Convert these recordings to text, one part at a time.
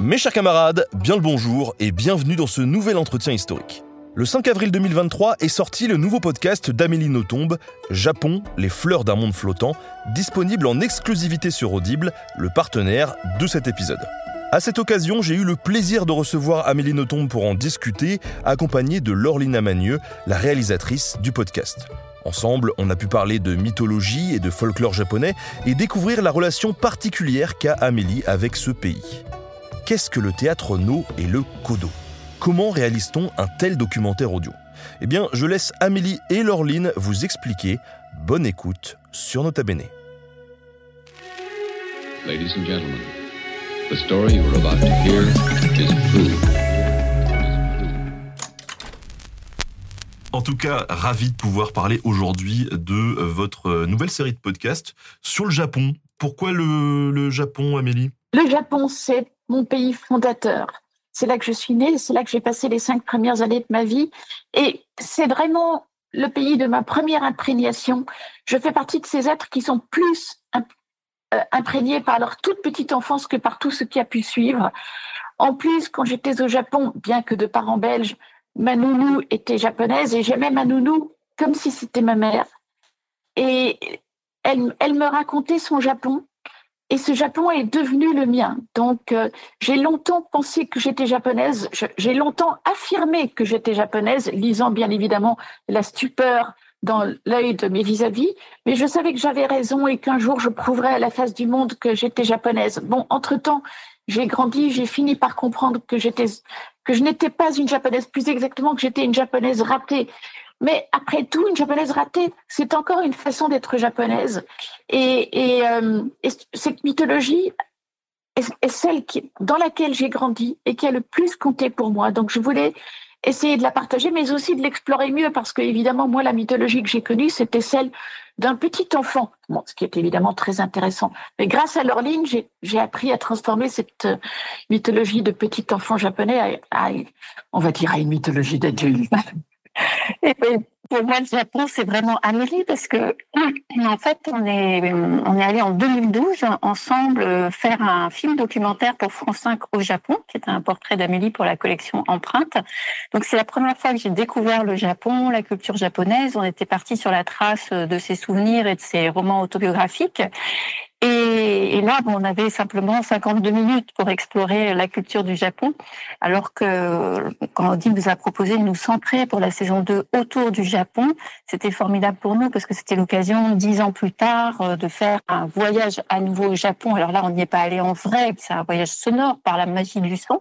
Mes chers camarades, bien le bonjour et bienvenue dans ce nouvel entretien historique. Le 5 avril 2023 est sorti le nouveau podcast d'Amélie Nothomb, Japon, les fleurs d'un monde flottant, disponible en exclusivité sur Audible, le partenaire de cet épisode. À cette occasion, j'ai eu le plaisir de recevoir Amélie Nothomb pour en discuter, accompagnée de Laurelina Magneux, la réalisatrice du podcast. Ensemble, on a pu parler de mythologie et de folklore japonais et découvrir la relation particulière qu'a Amélie avec ce pays. Qu'est-ce que le théâtre no et le kodo? Comment réalise-t-on un tel documentaire audio? Eh bien, je laisse Amélie et Laureline vous expliquer. Bonne écoute sur Nota Bene. Ladies and gentlemen, the story you are about to hear is true. En tout cas, ravi de pouvoir parler aujourd'hui de euh, votre euh, nouvelle série de podcasts sur le Japon. Pourquoi le, le Japon, Amélie? Le Japon, c'est mon pays fondateur. C'est là que je suis née, c'est là que j'ai passé les cinq premières années de ma vie. Et c'est vraiment le pays de ma première imprégnation. Je fais partie de ces êtres qui sont plus euh, imprégnés par leur toute petite enfance que par tout ce qui a pu suivre. En plus, quand j'étais au Japon, bien que de parents belges, ma nounou était japonaise et j'aimais ma nounou comme si c'était ma mère. Et elle, elle me racontait son Japon et ce Japon est devenu le mien. Donc, euh, j'ai longtemps pensé que j'étais japonaise. J'ai longtemps affirmé que j'étais japonaise, lisant bien évidemment la stupeur dans l'œil de mes vis-à-vis. Mais je savais que j'avais raison et qu'un jour je prouverais à la face du monde que j'étais japonaise. Bon, entre-temps, j'ai grandi, j'ai fini par comprendre que j'étais, que je n'étais pas une japonaise, plus exactement que j'étais une japonaise ratée. Mais après tout, une japonaise ratée, c'est encore une façon d'être japonaise. Et, et, euh, cette mythologie est, celle qui, dans laquelle j'ai grandi et qui a le plus compté pour moi. Donc je voulais essayer de la partager, mais aussi de l'explorer mieux, parce que évidemment, moi, la mythologie que j'ai connue, c'était celle d'un petit enfant, bon, ce qui est évidemment très intéressant. Mais grâce à leur ligne, j'ai appris à transformer cette euh, mythologie de petit enfant japonais à, à on va dire, à une mythologie d'adulte. Et pour moi, le Japon, c'est vraiment Amélie parce que, en fait, on est, on est allé en 2012 ensemble faire un film documentaire pour France 5 au Japon, qui est un portrait d'Amélie pour la collection Empreinte. Donc, c'est la première fois que j'ai découvert le Japon, la culture japonaise. On était parti sur la trace de ses souvenirs et de ses romans autobiographiques. Et, là, on avait simplement 52 minutes pour explorer la culture du Japon, alors que quand Odile nous a proposé de nous centrer pour la saison 2 autour du Japon, c'était formidable pour nous parce que c'était l'occasion, dix ans plus tard, euh, de faire un voyage à nouveau au Japon. Alors là, on n'y est pas allé en vrai, c'est un voyage sonore par la magie du son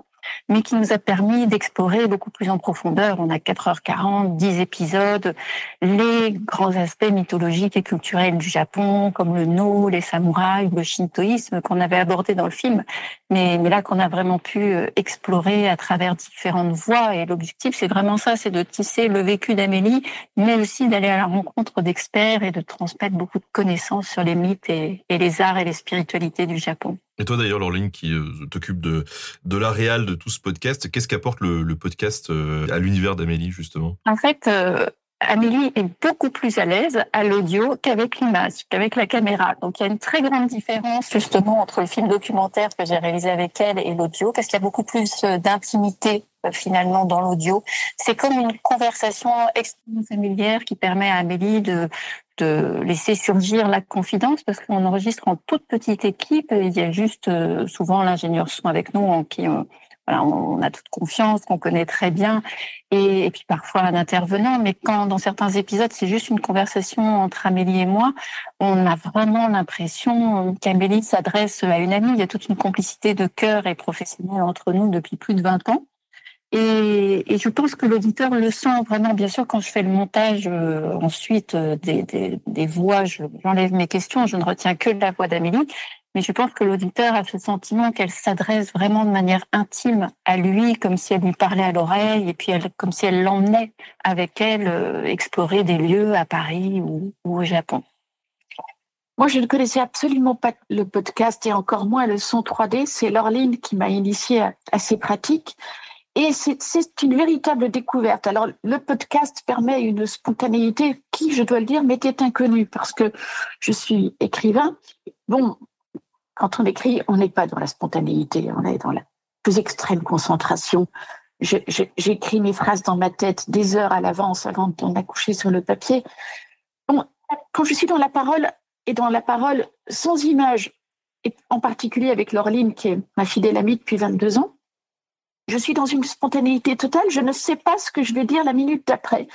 mais qui nous a permis d'explorer beaucoup plus en profondeur. On a 4h40, 10 épisodes, les grands aspects mythologiques et culturels du Japon, comme le no, les samouraïs, le shintoïsme qu'on avait abordé dans le film, mais, là qu'on a vraiment pu euh, explorer à travers différentes voies. Et l'objectif, c'est vraiment ça, c'est de tisser le vécu d'Amélie, mais aussi d'aller à la rencontre d'experts et de transmettre beaucoup de connaissances sur les mythes et les arts et les spiritualités du Japon. Et toi d'ailleurs, Laureline, qui euh, t'occupe de, de la réal de tout ce podcast, qu'est-ce qu'apporte le, podcast euh, à l'univers d'Amélie, justement? En fait, euh, Amélie est beaucoup plus à l'aise à l'audio qu'avec l'image, qu'avec la caméra. Donc il y a une très grande différence justement entre le film documentaire que j'ai réalisé avec elle et l'audio, parce qu'il y a beaucoup plus d'intimité finalement dans l'audio. C'est comme une conversation extrêmement familière qui permet à Amélie de, de laisser surgir la confidence parce qu'on enregistre en toute petite équipe. Il y a juste euh, souvent l'ingénieur son avec nous en qui on, voilà, on a toute confiance, qu'on connaît très bien, et, et, puis parfois un intervenant. Mais quand dans certains épisodes c'est juste une conversation entre Amélie et moi, on a vraiment l'impression qu'Amélie s'adresse à une amie. Il y a toute une complicité de cœur et professionnelle entre nous depuis plus de 20 ans. Et, je pense que l'auditeur le sent vraiment. Bien sûr, quand je fais le montage euh, ensuite euh, des, voix, j'enlève mes questions, je ne retiens que la voix d'Amélie. Mais je pense que l'auditeur a ce sentiment qu'elle s'adresse vraiment de manière intime à lui, comme si elle lui parlait à l'oreille, et puis comme si elle l'emmenait avec elle euh, explorer des lieux à Paris ou, au Japon. Moi, je ne connaissais absolument pas le podcast et encore moins le son 3D. C'est Laureline qui m'a initié à, ces pratiques. Et c'est une véritable découverte. Alors, le podcast permet une spontanéité qui, je dois le dire, m'était inconnue parce que je suis écrivain. Bon, quand on écrit, on n'est pas dans la spontanéité, on est dans la plus extrême concentration. J'écris mes phrases dans ma tête des heures à l'avance avant d'en accoucher sur le papier. Bon, quand je suis dans la parole, et dans la parole sans image, et en particulier avec Laureline, qui est ma fidèle amie depuis 22 ans, je suis dans une spontanéité totale. Je ne sais pas ce que je vais dire la minute d'après.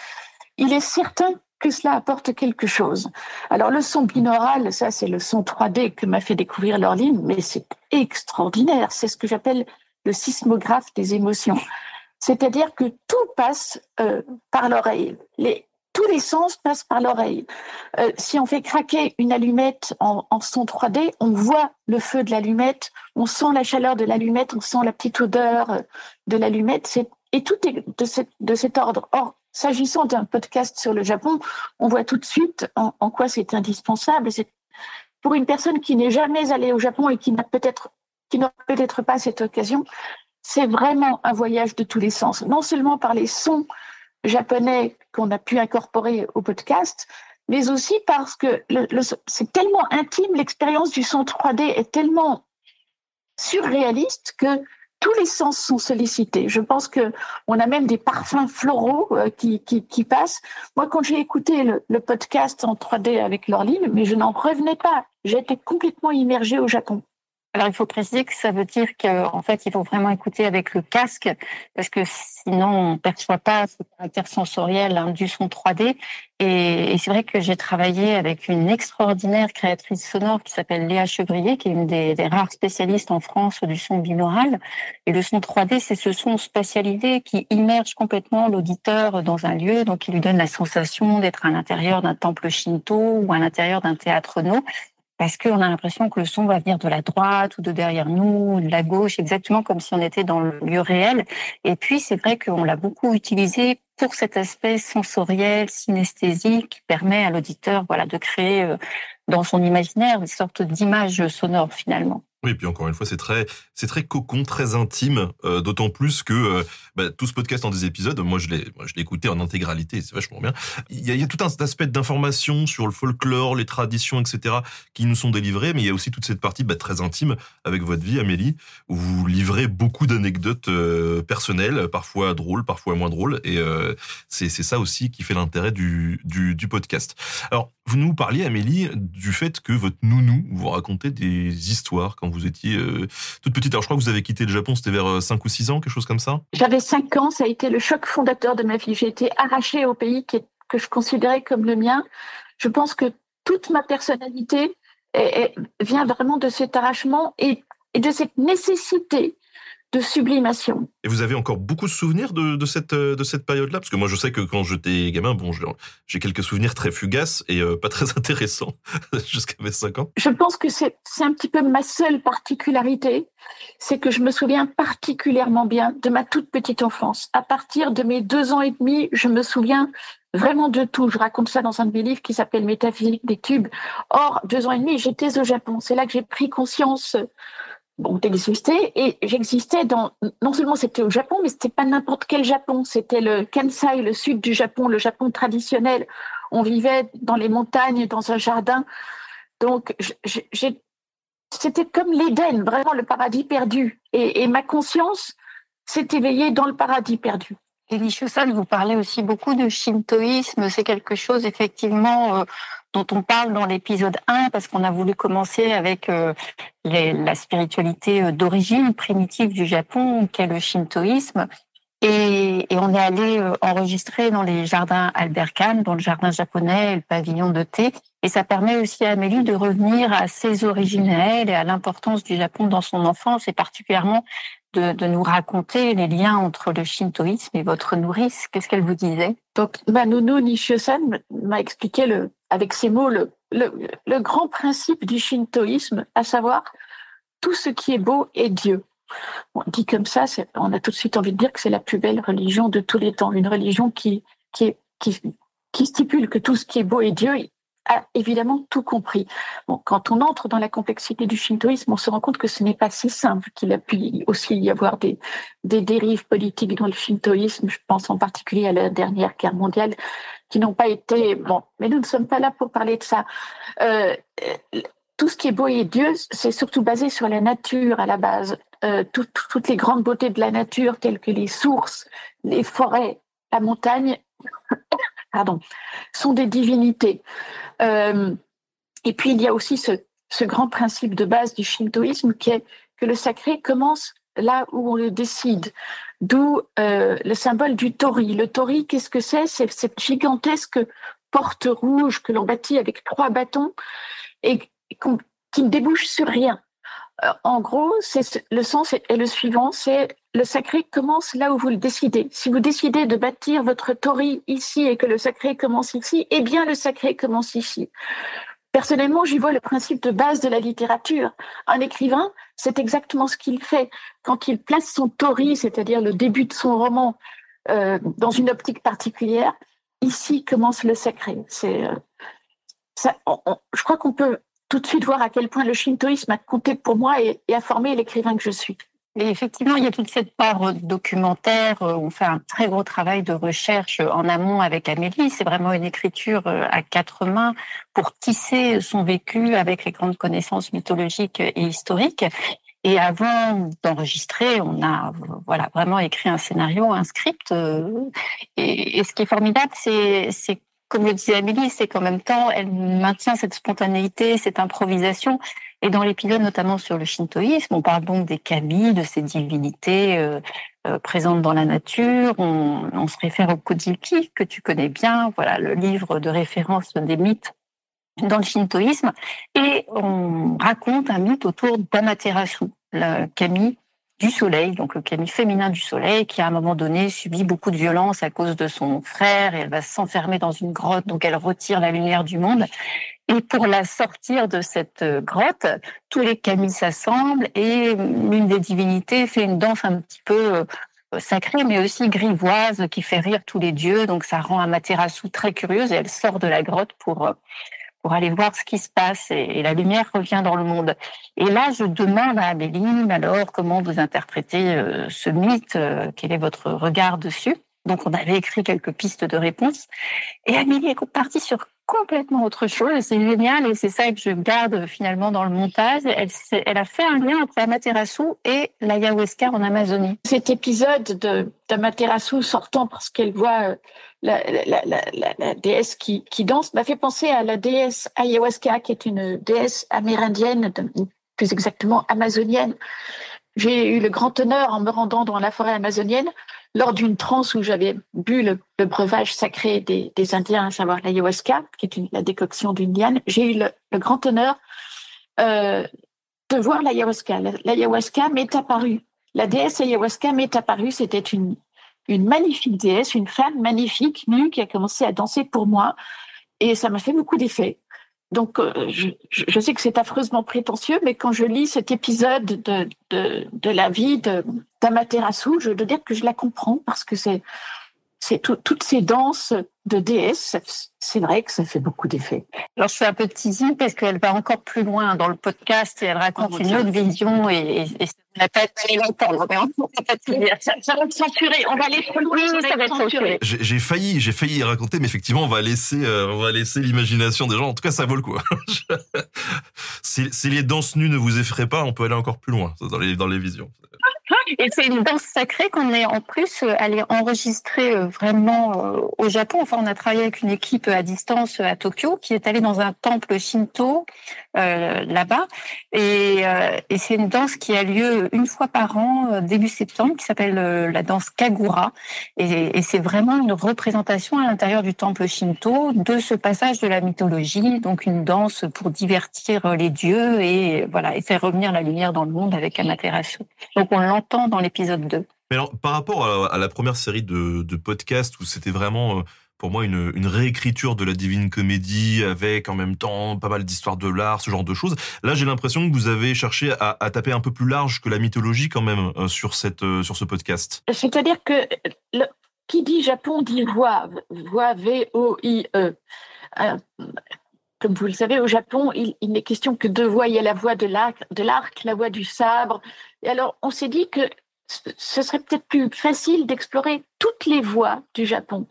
Il est certain que cela apporte quelque chose. Alors le son binaural, ça c'est le son 3D que m'a fait découvrir Laureline, mais c'est extraordinaire. C'est ce que j'appelle le sismographe des émotions. C'est-à-dire que tout passe euh, par l'oreille. Tous les sens passent par l'oreille. Euh, si on fait craquer une allumette en, son 3D, on voit le feu de l'allumette, on sent la chaleur de l'allumette, on sent la petite odeur euh, de l'allumette. Et tout est de, cet ordre. Or, s'agissant d'un podcast sur le Japon, on voit tout de suite en, quoi c'est indispensable. Pour une personne qui n'est jamais allée au Japon et qui n'a peut-être qui peut-être pas cette occasion, c'est vraiment un voyage de tous les sens. Non seulement par les sons japonais qu'on a pu incorporer au podcast, mais aussi parce que c'est tellement intime, l'expérience du son 3D est tellement surréaliste que tous les sens sont sollicités. Je pense que on a même des parfums floraux euh, qui, qui, passent. Moi, quand j'ai écouté le, podcast en 3D avec Laureline, mais je n'en revenais pas. J'étais complètement immergée au Japon. Alors, il faut préciser que ça veut dire qu'en fait, il faut vraiment écouter avec le casque, parce que sinon, on ne perçoit pas ce caractère sensoriel hein, du son 3D. Et, c'est vrai que j'ai travaillé avec une extraordinaire créatrice sonore qui s'appelle Léa Chevrier, qui est une des, rares spécialistes en France du son binaural. Et le son 3D, c'est ce son spatialisé qui immerge complètement l'auditeur dans un lieu, donc il lui donne la sensation d'être à l'intérieur d'un temple shinto ou à l'intérieur d'un théâtre no parce qu'on a l'impression que le son va venir de la droite ou de derrière nous, de la gauche, exactement comme si on était dans le lieu réel. Et puis, c'est vrai qu'on l'a beaucoup utilisé pour cet aspect sensoriel, synesthésique, qui permet à l'auditeur voilà, de créer euh, dans son imaginaire une sorte d'image sonore finalement. Oui, et puis encore une fois, c'est très, c'est très cocon, très intime, euh, d'autant plus que euh, bah, tout ce podcast en des épisodes, moi je l'ai, moi je l'ai écouté en intégralité, c'est vachement bien. Il y, a, il y a tout un aspect d'information sur le folklore, les traditions, etc., qui nous sont délivrés, mais il y a aussi toute cette partie bah, très intime avec votre vie, Amélie, où vous livrez beaucoup d'anecdotes euh, personnelles, parfois drôles, parfois moins drôles, et c'est, c'est ça aussi qui fait l'intérêt du, du, du podcast. Alors, vous nous parliez, Amélie, du fait que votre nounou vous racontait des histoires quand vous étiez euh, toute petite. Alors, je crois que vous avez quitté le Japon, c'était vers 5 euh, ou 6 ans, quelque chose comme ça J'avais 5 ans, ça a été le choc fondateur de ma vie. J'ai été arrachée au pays que je considérais comme le mien. Je pense que toute ma personnalité vient vraiment de cet arrachement et de cette nécessité de sublimation. Et vous avez encore beaucoup de souvenirs de, cette, euh, de cette période-là? Parce que moi, je sais que quand j'étais gamin, bon, j'ai quelques souvenirs très fugaces et euh, pas très intéressants jusqu'à mes 5 ans. Je pense que c'est un petit peu ma seule particularité, c'est que je me souviens particulièrement bien de ma toute petite enfance. À partir de mes deux ans et demi, je me souviens vraiment de tout. Je raconte ça dans un de mes livres qui s'appelle Métaphysique des tubes. Or, deux ans et demi, j'étais au Japon. C'est là que j'ai pris conscience bon, d'exister. Et j'existais dans, non seulement c'était au Japon, mais c'était pas n'importe quel Japon. C'était le Kansai, le sud du Japon, le Japon traditionnel. On vivait dans les montagnes, dans un jardin. Donc, c'était comme l'Éden, vraiment le paradis perdu. Et, ma conscience s'est éveillée dans le paradis perdu. Et Nishusan, vous parlez aussi beaucoup de shintoïsme. C'est quelque chose, effectivement, euh, dont on parle dans l'épisode 1 parce qu'on a voulu commencer avec euh, la spiritualité euh, d'origine primitive du Japon, qu'est le shintoïsme. Et, on est allé euh, enregistrer dans les jardins Albert Kahn, dans le jardin japonais, le pavillon de thé. Et ça permet aussi à Amélie de revenir à ses origines et à l'importance du Japon dans son enfance et particulièrement de, nous raconter les liens entre le shintoïsme et votre nourrice. Qu'est-ce qu'elle vous disait? Donc, Manono Nishio-san m'a expliqué le, avec ces mots le, grand principe du shintoïsme, à savoir tout ce qui est beau est Dieu. Dit comme ça, on a tout de suite envie de dire que c'est la plus belle religion de tous les temps, une religion qui, stipule que tout ce qui est beau est Dieu a évidemment tout compris. Quand on entre dans la complexité du shintoïsme, on se rend compte que ce n'est pas si simple, qu'il a pu aussi y avoir des dérives politiques dans le shintoïsme. Je pense en particulier à la dernière guerre mondiale, qui n'ont pas été bon. Mais nous ne sommes pas là pour parler de ça. Euh, tout ce qui est beau et Dieu, c'est surtout basé sur la nature à la base. Euh, toutes les grandes beautés de la nature, telles que les sources, les forêts, la montagne, pardon, sont des divinités. Euh, et puis il y a aussi ce, ce, grand principe de base du shintoïsme qui est que le sacré commence là où on le décide. D'où euh, le symbole du tori. Le tori, qu'est-ce que c'est? C'est cette gigantesque porte rouge que l'on bâtit avec trois bâtons et qui ne débouche sur rien. Euh, en gros, c'est le sens est le suivant, c'est le sacré commence là où vous le décidez. Si vous décidez de bâtir votre tori ici et que le sacré commence ici, eh bien le sacré commence ici. Personnellement, j'y vois le principe de base de la littérature. Un écrivain, c'est exactement ce qu'il fait. Quand il place son tori, c'est-à-dire le début de son roman, euh, dans une optique particulière, ici commence le sacré. Euh, je crois qu'on peut tout de suite voir à quel point le shintoïsme a compté pour moi et, a formé l'écrivain que je suis. Et effectivement, il y a toute cette part documentaire. Euh, on fait un très gros travail de recherche en amont avec Amélie. C'est vraiment une écriture euh, à quatre mains pour tisser son vécu avec les grandes connaissances mythologiques et historiques. Et avant d'enregistrer, on a voilà vraiment écrit un scénario, un script. Euh, et, et ce qui est formidable, c'est comme le disait Amélie, c'est qu'en même temps, elle maintient cette spontanéité, cette improvisation. Et dans l'épisode notamment sur le shintoïsme, on parle donc des kami, de ces divinités euh, euh, présentes dans la nature. On, se réfère au Kojiki, que tu connais bien, voilà le livre de référence des mythes dans le shintoïsme. Et on raconte un mythe autour d'Amaterasu, le kami du soleil, donc le kami féminin du soleil, qui à un moment donné subit beaucoup de violence à cause de son frère et elle va s'enfermer dans une grotte, donc elle retire la lumière du monde. Et pour la sortir de cette grotte, tous les kamis s'assemblent et l'une des divinités fait une danse un petit peu euh, sacrée, mais aussi grivoise, qui fait rire tous les dieux. Donc ça rend Amaterasu très curieuse et elle sort de la grotte pour euh, pour aller voir ce qui se passe et, la lumière revient dans le monde. Et là, je demande à Amélie, alors, comment vous interprétez euh, ce mythe euh, Quel est votre regard dessus? Donc, on avait écrit quelques pistes de réponse. Et Amélie est partie sur complètement autre chose. C'est génial et c'est ça que je garde finalement dans le montage. Elle, a fait un lien entre Amaterasu et l'ayahuasca en Amazonie. Cet épisode d'Amaterasu sortant parce qu'elle voit euh, la, déesse qui danse m'a fait penser à la déesse ayahuasca qui est une déesse amérindienne, plus exactement amazonienne. J'ai eu le grand honneur en me rendant dans la forêt amazonienne lors d'une transe où j'avais bu le, breuvage sacré des, Indiens, à savoir l'ayahuasca, qui est la décoction d'une liane, j'ai eu le, grand honneur euh, de voir l'ayahuasca. L'ayahuasca m'est apparue. La déesse ayahuasca m'est apparue. C'était une, une magnifique déesse, une femme magnifique, nue, qui a commencé à danser pour moi. Et ça m'a fait beaucoup d'effet. Donc, euh, je, je, sais que c'est affreusement prétentieux, mais quand je lis cet épisode de, de, de la vie d'Amaterasu, je dois dire que je la comprends parce que c'est c'est toutes ces danses de déesse, c'est vrai que ça fait beaucoup d'effet. Alors je fais un peu de teasing parce qu'elle va encore plus loin dans le podcast et elle raconte oh, une autre vision et, et, ça n'a pas été l'entendre, mais on va pas tout dire. Ça, va être censuré, on va aller trop loin, ça va être censuré. J'ai failli, j'ai failli y raconter, mais effectivement on va laisser, euh, on va laisser l'imagination des gens. En tout cas, ça vaut le coup. si, si, les danses nues ne vous effraient pas, on peut aller encore plus loin dans les, dans les visions. Et c'est une danse sacrée qu'on est en plus euh, allé enregistrer euh, vraiment euh, au Japon. Enfin, on a travaillé avec une équipe à distance à Tokyo qui est allée dans un temple shinto là-bas. Et, et c'est une danse qui a lieu une fois par an, début septembre, qui s'appelle la danse Kagura. Et, et c'est vraiment une représentation à l'intérieur du temple shinto de ce passage de la mythologie. Donc une danse pour divertir les dieux et voilà et faire revenir la lumière dans le monde avec Amaterasu. Donc on l'entend dans l'épisode 2. Mais alors, par rapport à, la première série de, de podcasts où c'était vraiment pour moi une, une, réécriture de la Divine Comédie avec en même temps pas mal d'histoires de l'art, ce genre de choses. Là, j'ai l'impression que vous avez cherché à, à, taper un peu plus large que la mythologie quand même euh, sur cette euh, sur ce podcast. C'est-à-dire que le, qui dit Japon dit voix, voix V-O-I-E. Euh, comme vous le savez, au Japon, il, n'est question que de voix. Il y a la voix de l'arc, la voix du sabre. Et alors, on s'est dit que ce serait peut-être plus facile d'explorer toutes les voix du Japon.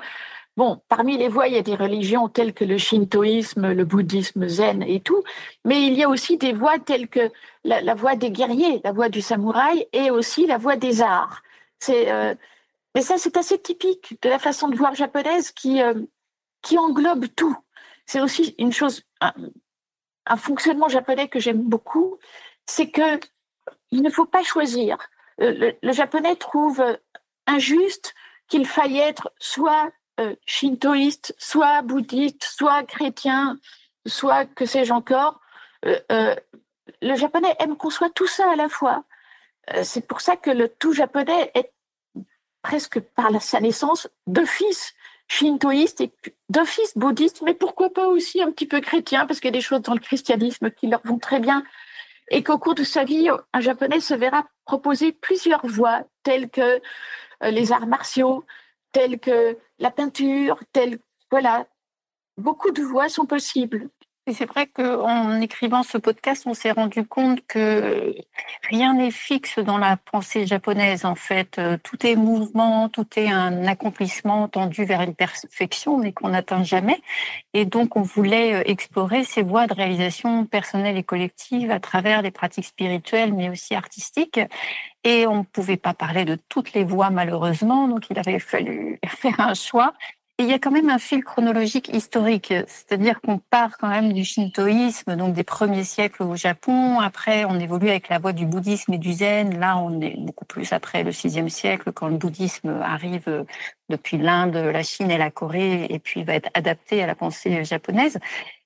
Bon, parmi les voies, il y a des religions telles que le shintoïsme, le bouddhisme zen et tout, mais il y a aussi des voies telles que la, voie des guerriers, la voie du samouraï et aussi la voie des arts. C'est, euh, mais ça, c'est assez typique de la façon de voir japonaise qui, euh, qui englobe tout. C'est aussi une chose, un, fonctionnement japonais que j'aime beaucoup, c'est que il ne faut pas choisir. Euh, le, japonais trouve injuste qu'il faille être soit euh, shintoïste, soit bouddhiste, soit chrétien, soit que sais-je encore. Euh, euh, le japonais aime qu'on soit tout ça à la fois. c'est pour ça que le tout japonais est presque par sa naissance d'office shintoïste et d'office bouddhiste, mais pourquoi pas aussi un petit peu chrétien, parce qu'il y a des choses dans le christianisme qui leur vont très bien. Et qu'au cours de sa vie, un japonais se verra proposer plusieurs voies, telles que les arts martiaux, telles que la peinture, telles, voilà, beaucoup de voies sont possibles. C'est vrai qu'en écrivant ce podcast, on s'est rendu compte que rien n'est fixe dans la pensée japonaise. En fait, euh, tout est mouvement, tout est un accomplissement tendu vers une perfection, mais qu'on n'atteint jamais. Et donc, on voulait euh, explorer ces voies de réalisation personnelle et collective à travers les pratiques spirituelles, mais aussi artistiques. Et on ne pouvait pas parler de toutes les voies, malheureusement. Donc, il avait fallu faire un choix il y a quand même un fil chronologique historique, c'est-à-dire qu'on part quand même du shintoïsme, donc des premiers siècles au Japon. Après, on évolue avec la voie du bouddhisme et du zen. Là, on est beaucoup plus après le sixième siècle, quand le bouddhisme arrive depuis l'Inde, la Chine et la Corée, et puis va être adapté à la pensée japonaise.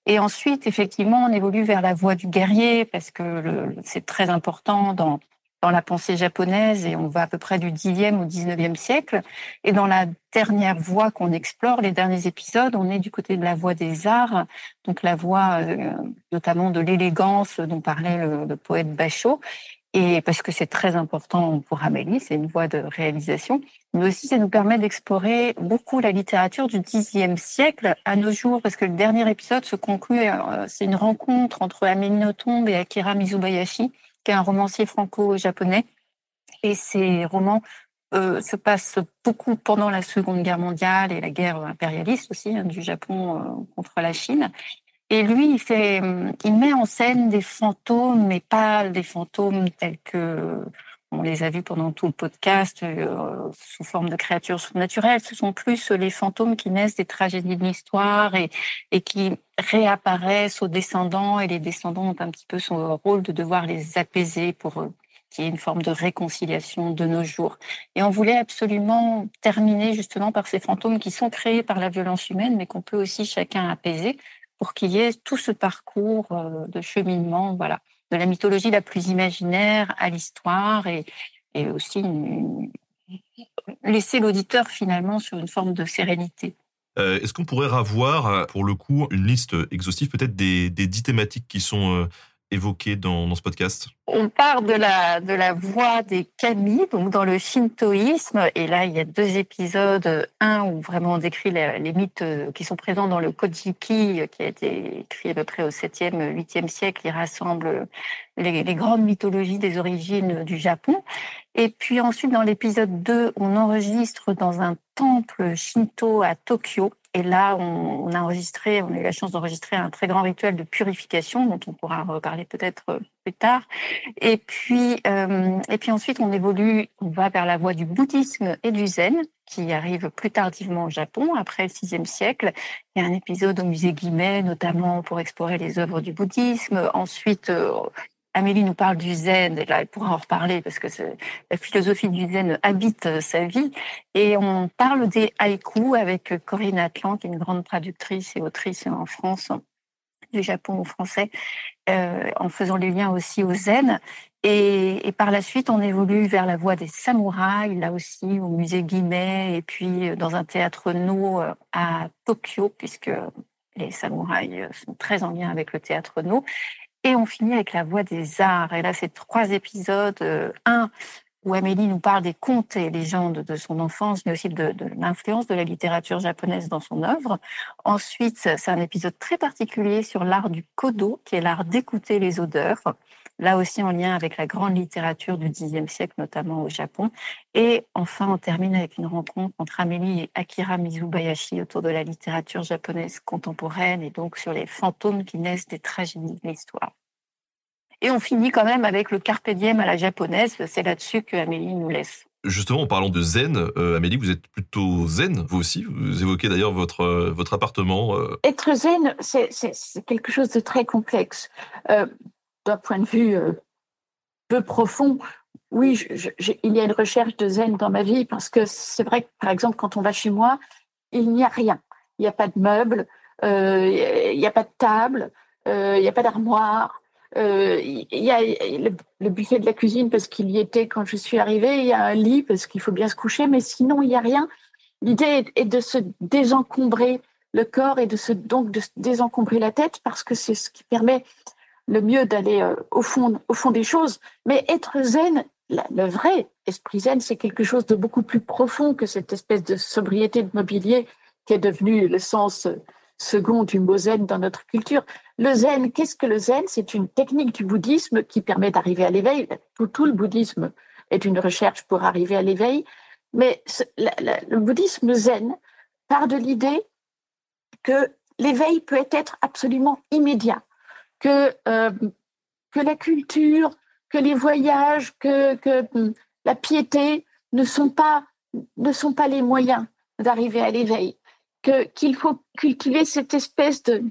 Et ensuite, effectivement, on évolue vers la voie du guerrier, parce que c'est très important dans dans la pensée japonaise et on va à peu près du 10e au 19e siècle. Et dans la dernière voie qu'on explore, les derniers épisodes, on est du côté de la voie des arts, donc la voie euh, notamment de l'élégance dont parlait le, poète Bachot. Et parce que c'est très important pour Amélie, c'est une voie de réalisation, mais aussi ça nous permet d'explorer beaucoup la littérature du Xe siècle à nos jours, parce que le dernier épisode se conclut, euh, c'est une rencontre entre Amélie Nothomb et Akira Mizubayashi, qui est un romancier franco-japonais. Et ces romans euh, se passent beaucoup pendant la Seconde Guerre mondiale et la guerre impérialiste aussi hein, du Japon euh, contre la Chine. Et lui, il, fait, il met en scène des fantômes, mais pas des fantômes tels que on les a vus pendant tout le podcast euh, sous forme de créatures surnaturelles. Ce sont plus les fantômes qui naissent des tragédies de l'histoire et, et qui réapparaissent aux descendants. Et les descendants ont un petit peu son rôle de devoir les apaiser pour qu'il y ait une forme de réconciliation de nos jours. Et on voulait absolument terminer justement par ces fantômes qui sont créés par la violence humaine, mais qu'on peut aussi chacun apaiser pour qu'il y ait tout ce parcours euh, de cheminement, voilà de la mythologie la plus imaginaire à l'histoire et, aussi laisser l'auditeur finalement sur une forme de sérénité. Euh, est-ce qu'on pourrait avoir, pour le coup, une liste exhaustive peut-être des, des dix thématiques qui sont euh, dans, ce podcast On part de la, de la voie des kami, donc dans le shintoïsme. Et là, il y a deux épisodes. Un où vraiment on décrit les, mythes euh, qui sont présents dans le Kojiki, qui a été écrit à peu près au 7e, 8e siècle. Il rassemble les, les grandes mythologies des origines du Japon. Et puis ensuite, dans l'épisode 2, on enregistre dans un temple shinto à Tokyo et là, on, a enregistré, on a eu la chance d'enregistrer un très grand rituel de purification dont on pourra reparler peut-être euh, plus tard. Et puis, euh, et puis ensuite, on évolue, on va vers la voie du bouddhisme et du zen qui arrive plus tardivement au Japon, après le VIe siècle. Il y a un épisode au musée Guimet, notamment pour explorer les œuvres du bouddhisme. Ensuite, euh, Amélie nous parle du zen, et là elle pourra en reparler parce que la philosophie du zen habite euh, sa vie. Et on parle des haïkus avec Corinne Atlan, qui est une grande traductrice et autrice en France, du Japon au français, en faisant les liens aussi au zen. Et, par la suite, on évolue vers la voie des samouraïs, là aussi au musée Guimet, et puis dans un théâtre No à Tokyo, puisque les samouraïs sont très en lien avec le théâtre No. Et on finit avec la voie des arts. Et là, c'est trois épisodes. un, où Amélie nous parle des contes et légendes de son enfance, mais aussi de, l'influence de la littérature japonaise dans son œuvre. Ensuite, c'est un épisode très particulier sur l'art du kodo, qui est l'art d'écouter les odeurs, là aussi en lien avec la grande littérature du Xe siècle, notamment au Japon. Et enfin, on termine avec une rencontre entre Amélie et Akira Mizubayashi autour de la littérature japonaise contemporaine et donc sur les fantômes qui naissent des tragédies de l'histoire. Et on finit quand même avec le carpe diem à la japonaise. C'est là-dessus que Amélie nous laisse. Justement, en parlant de zen, euh, Amélie, vous êtes plutôt zen, vous aussi. Vous évoquez d'ailleurs votre, euh, votre appartement. Euh. Être zen, c'est quelque chose de très complexe. D'un point de vue peu profond, oui, il y a une recherche de zen dans ma vie parce que c'est vrai que, par exemple, quand on va chez moi, il n'y a rien. Il n'y a pas de meubles, il n'y a pas de table, il n'y a pas d'armoire, euh, il y a le, buffet de la cuisine parce qu'il y était quand je suis arrivée. Il y a un lit parce qu'il faut bien se coucher, mais sinon il n'y a rien. L'idée est de se désencombrer le corps et de se donc de se désencombrer la tête parce que c'est ce qui permet le mieux d'aller euh, au fond au fond des choses. Mais être zen, le vrai esprit zen, c'est quelque chose de beaucoup plus profond que cette espèce de sobriété de mobilier qui est devenu le sens second du mot zen dans notre culture. Le zen, qu'est-ce que le zen? C'est une technique du bouddhisme qui permet d'arriver à l'éveil. Tout, le bouddhisme est une recherche pour arriver à l'éveil. Mais le bouddhisme zen part de l'idée que l'éveil peut être absolument immédiat, que, euh, que la culture, que les voyages, que, que la piété ne sont pas, ne sont pas les moyens d'arriver à l'éveil qu'il faut cultiver cette espèce de,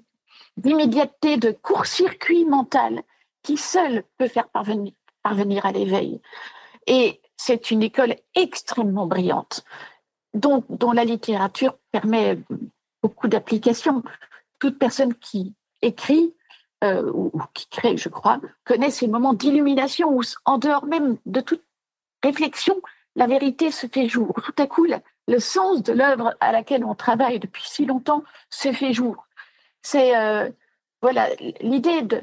d'immédiateté, de court-circuit mental qui seul peut faire parvenir, parvenir à l'éveil. Et c'est une école extrêmement brillante, dont, dont la littérature permet beaucoup d'applications. Toute personne qui écrit euh, ou, qui crée, je crois, connaît ces moments d'illumination où, en dehors même de toute réflexion, la vérité se fait jour. Tout à coup, le sens de l'œuvre à laquelle on travaille depuis si longtemps se fait jour. C'est euh, voilà l'idée de,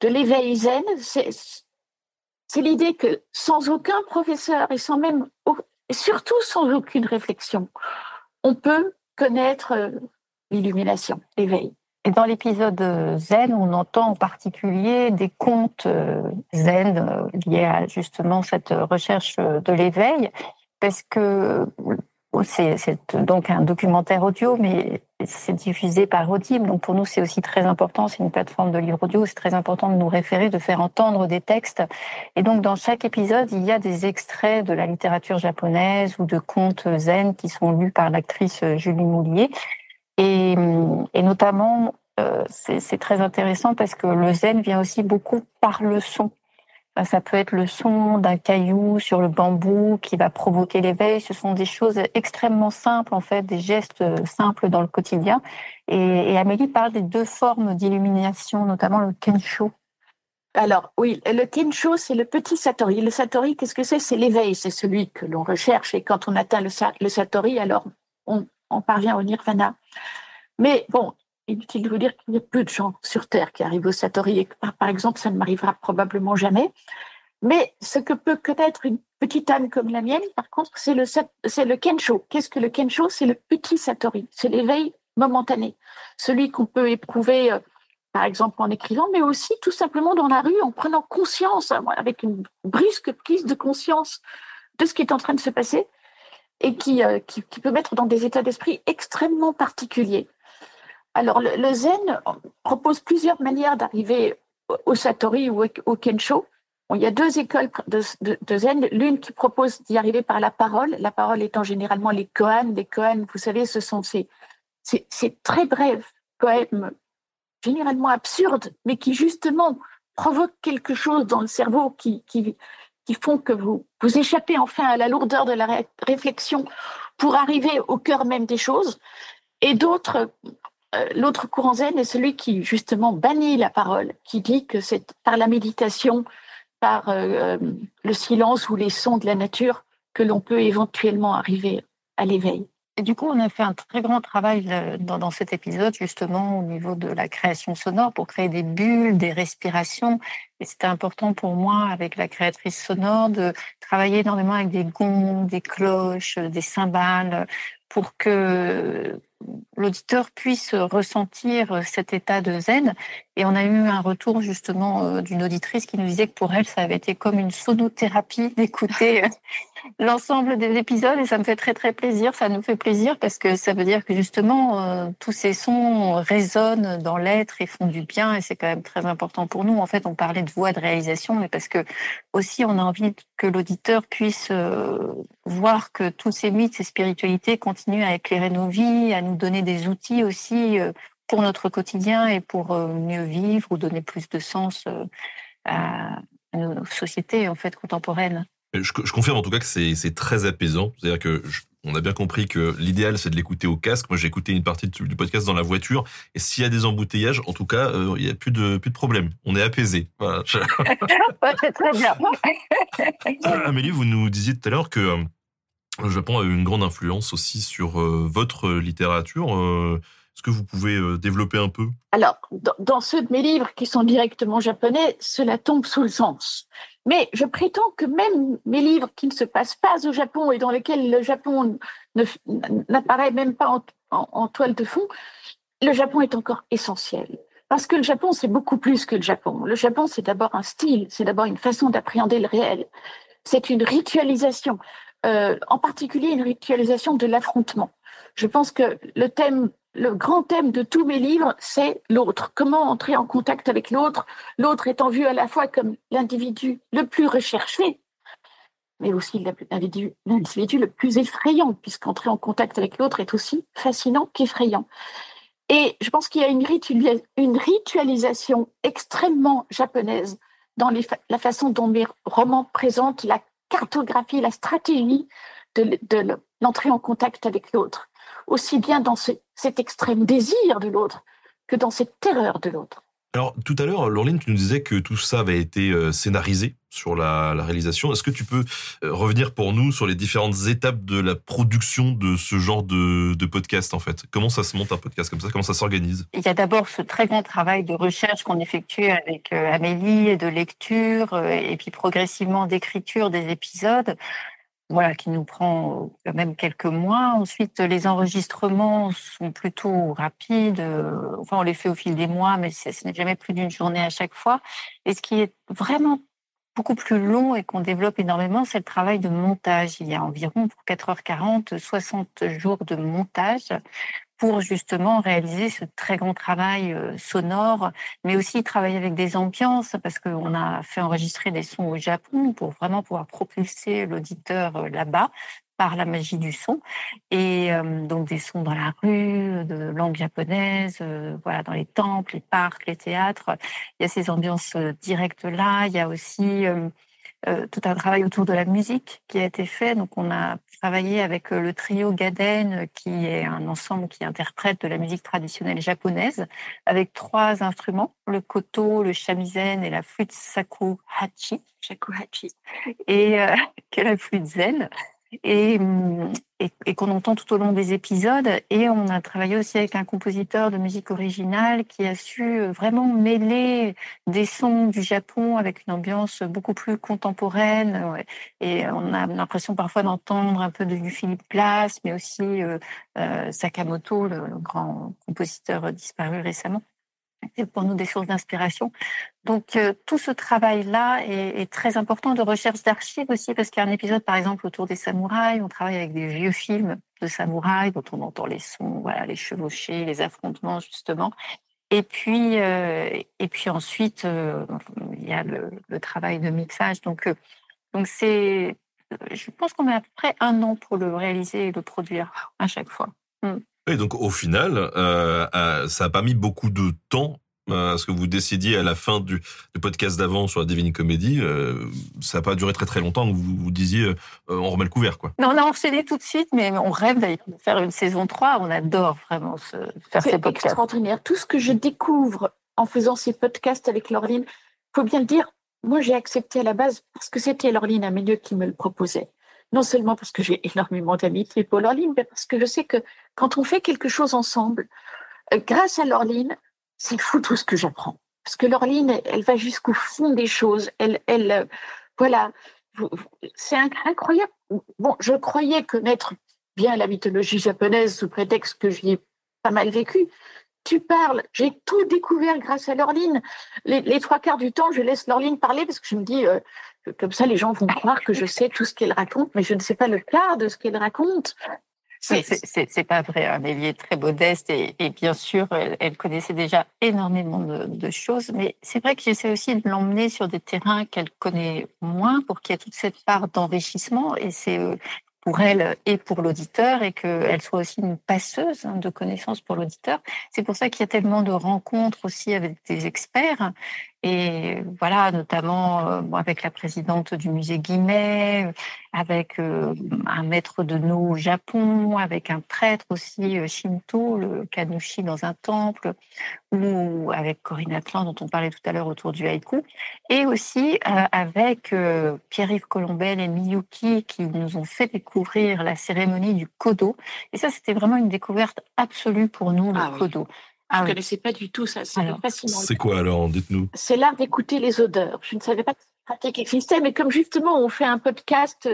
de l'éveil zen, c'est l'idée que sans aucun professeur et sans même et surtout sans aucune réflexion, on peut connaître euh, l'illumination, l'éveil. Et dans l'épisode zen, on entend en particulier des contes euh, zen liés à justement cette recherche de l'éveil, parce que c'est donc un documentaire audio, mais c'est diffusé par Audible. Donc pour nous, c'est aussi très important. C'est une plateforme de livre audio. C'est très important de nous référer, de faire entendre des textes. Et donc dans chaque épisode, il y a des extraits de la littérature japonaise ou de contes zen qui sont lus par l'actrice Julie Moulier. Et, et notamment, euh, c'est très intéressant parce que le zen vient aussi beaucoup par le son. Ça peut être le son d'un caillou sur le bambou qui va provoquer l'éveil. Ce sont des choses extrêmement simples, en fait, des gestes simples dans le quotidien. Et, Amélie parle des deux formes d'illumination, notamment le kensho. Alors oui, le kensho, c'est le petit satori. Le satori, qu'est-ce que c'est? C'est l'éveil, c'est celui que l'on recherche. Et quand on atteint le, satori, alors on parvient au nirvana. Mais bon, inutile de vous dire qu'il y a peu de gens sur Terre qui arrivent au Satori. Et par exemple, ça ne m'arrivera probablement jamais. Mais ce que peut connaître une petite âme comme la mienne, par contre, c'est le, c'est le Kensho. Qu'est-ce que le Kensho C'est le petit Satori. C'est l'éveil momentané. Celui qu'on peut éprouver, euh, par exemple, en écrivant, mais aussi tout simplement dans la rue, en prenant conscience, hein, avec une brusque prise de conscience de ce qui est en train de se passer et qui, euh, qui peut mettre dans des états d'esprit extrêmement particuliers. Alors, le, zen propose plusieurs manières d'arriver au satori ou au kensho. il y a deux écoles de, zen. L'une qui propose d'y arriver par la parole, la parole étant généralement les koans. Les koans, vous savez, ce sont ces, très brefs poèmes, généralement absurdes, mais qui justement provoquent quelque chose dans le cerveau qui, font que vous, vous échappez enfin à la lourdeur de la réflexion pour arriver au cœur même des choses. Et d'autres l'autre courant zen est celui qui justement bannit la parole, qui dit que c'est par la méditation, par le silence ou les sons de la nature que l'on peut éventuellement arriver à l'éveil. Et du coup, on a fait un très grand travail dans, dans, cet épisode, justement, au niveau de la création sonore, pour créer des bulles, des respirations. Et c'était important pour moi, avec la créatrice sonore, de travailler énormément avec des gongs, des cloches, des cymbales, pour que l'auditeur puisse ressentir cet état de zen. Et on a eu un retour justement euh, d'une auditrice qui nous disait que pour elle, ça avait été comme une sonothérapie d'écouter euh, l'ensemble des épisodes et ça me fait très très plaisir. Ça nous fait plaisir parce que ça veut dire que justement euh, tous ces sons résonnent dans l'être et font du bien et c'est quand même très important pour nous. En fait, on parlait de voix de réalisation, mais parce que aussi on a envie que l'auditeur puisse voir que tous ces mythes, ces spiritualités continuent à éclairer nos vies, à nous donner des outils aussi pour notre quotidien et pour euh, mieux vivre ou donner plus de sens euh, à, nos sociétés en fait contemporaines. Je, confirme en tout cas que c'est très apaisant. C'est-à-dire que on a bien compris que l'idéal c'est de l'écouter au casque. Moi j'ai écouté une partie du podcast dans la voiture et s'il y a des embouteillages, en tout cas euh, il n'y a plus de plus de problème. On est apaisé. Voilà. c'est très bien. Amélie, vous nous disiez tout à l'heure que le Japon a eu une grande influence aussi sur votre littérature. Est-ce que vous pouvez euh, développer un peu? Alors, dans, ceux de mes livres qui sont directement japonais, cela tombe sous le sens. Mais je prétends que même mes livres qui ne se passent pas au Japon et dans lesquels le Japon n'apparaît même pas en, toile de fond, le Japon est encore essentiel. Parce que le Japon, c'est beaucoup plus que le Japon. Le Japon, c'est d'abord un style, c'est d'abord une façon d'appréhender le réel. C'est une ritualisation, euh, en particulier une ritualisation de l'affrontement. Je pense que le thème le grand thème de tous mes livres, c'est l'autre. Comment entrer en contact avec l'autre, l'autre étant vu à la fois comme l'individu le plus recherché, mais aussi l'individu le plus effrayant, puisqu'entrer en contact avec l'autre est aussi fascinant qu'effrayant. Et je pense qu'il y a une, ritualisation extrêmement japonaise dans la façon dont mes romans présentent la cartographie, la stratégie de l'entrée en contact avec l'autre aussi bien dans cet extrême désir de l'autre que dans cette terreur de l'autre. Alors, tout à l'heure, Laureline, tu nous disais que tout ça avait été euh, scénarisé sur la, réalisation. Est-ce que tu peux euh, revenir pour nous sur les différentes étapes de la production de ce genre de, podcast, en fait? Comment ça se monte un podcast comme ça? Comment ça s'organise? Il y a d'abord ce très grand travail de recherche qu'on effectue avec euh, Amélie, et de lecture, et puis progressivement d'écriture des épisodes voilà, qui nous prend quand même quelques mois. Ensuite, les enregistrements sont plutôt rapides. Enfin, on les fait au fil des mois, mais ce n'est jamais plus d'une journée à chaque fois. Et ce qui est vraiment beaucoup plus long et qu'on développe énormément, c'est le travail de montage. Il y a environ pour 4h40, 60 jours de montage pour justement réaliser ce très grand travail euh, sonore, mais aussi travailler avec des ambiances, parce qu'on a fait enregistrer des sons au Japon pour vraiment pouvoir propulser l'auditeur euh, là-bas par la magie du son. Et euh, donc des sons dans la rue de langue japonaise voilà dans les temples les parcs les théâtres. Il y a ces ambiances directes là il y a aussi tout un travail autour de la musique qui a été fait. Donc, on a travaillé avec euh, le trio Gaden, qui est un ensemble qui interprète de la musique traditionnelle japonaise, avec trois instruments le koto, le shamisen et la flûte sakuhachi, shakuhachi, et euh, qui est la flûte zen. Hum, et, et, qu'on entend tout au long des épisodes. Et on a travaillé aussi avec un compositeur de musique originale qui a su euh, vraiment mêler des sons du Japon avec une ambiance beaucoup plus contemporaine. Et on a l'impression parfois d'entendre un peu du Philippe Glass, mais aussi euh, euh, Sakamoto, le grand compositeur disparu récemment pour nous des sources d'inspiration. Donc euh, tout ce travail-là est, très important de recherche d'archives aussi, parce qu'il y a un épisode par exemple autour des samouraïs, on travaille avec des vieux films de samouraïs dont on entend les sons, voilà, les chevauchés, les affrontements justement. Et puis, euh, et puis ensuite, euh, il y a le, travail de mixage. Donc, donc c'est, je pense qu'on met à peu près un an pour le réaliser et le produire à chaque fois. Mm. Et donc au final, euh, euh, ça n'a pas mis beaucoup de temps euh, à ce que vous décidiez à la fin du, podcast d'avant sur la Divine Comedy. Euh, ça n'a pas duré très très longtemps. Vous vous disiez, euh, on remet le couvert, quoi. Non, on a enchaîné tout de suite, mais on rêve d'ailleurs de faire une saison 3. On adore vraiment ce, faire ces podcasts. C'est extraordinaire. Tout ce que je découvre en faisant ces podcasts avec Laureline, faut bien le dire, moi j'ai accepté à la base parce que c'était Laureline Amélieu qui me le proposait. Non seulement parce que j'ai énormément d'amitié pour Laureline, mais parce que je sais que quand on fait quelque chose ensemble, grâce à Laureline, c'est fou tout ce que j'apprends. Parce que Laureline, elle va jusqu'au fond des choses. Elle, euh, voilà, c'est incroyable. Je croyais connaître bien la mythologie japonaise sous prétexte que j'y ai pas mal vécu. Tu parles, j'ai tout découvert grâce à Laureline. Les, trois quarts du temps, je laisse Laureline parler parce que je me dis, euh, comme ça, les gens vont croire que je sais tout ce qu'elle raconte, mais je ne sais pas le quart de ce qu'elle raconte. C'est pas vrai. Amélie est très modeste et, bien sûr, elle, connaissait déjà énormément de, choses. Mais c'est vrai que j'essaie aussi de l'emmener sur des terrains qu'elle connaît moins pour qu'il y ait toute cette part d'enrichissement. Et c'est euh, pour elle et pour l'auditeur et qu'elle soit aussi une passeuse hein, de connaissances pour l'auditeur. C'est pour ça qu'il y a tellement de rencontres aussi avec des experts et voilà, notamment euh, avec la présidente du musée Guimet, avec euh, un maître de nos au Japon, avec un prêtre aussi euh, Shinto, le Kanushi dans un temple, ou avec Corinne Atlan dont on parlait tout à l'heure autour du haïku, et aussi avec Pierre-Yves Colombel et Miyuki qui nous ont fait découvrir la cérémonie du kodo. Et ça, c'était vraiment une découverte absolue pour nous, le ah kodo. Je ne ah connaissais pas du tout ça. C'est fascinant. C'est quoi alors Dites-nous. C'est l'art d'écouter les odeurs. Je ne savais pas que cette pratique existait, mais comme justement on fait un podcast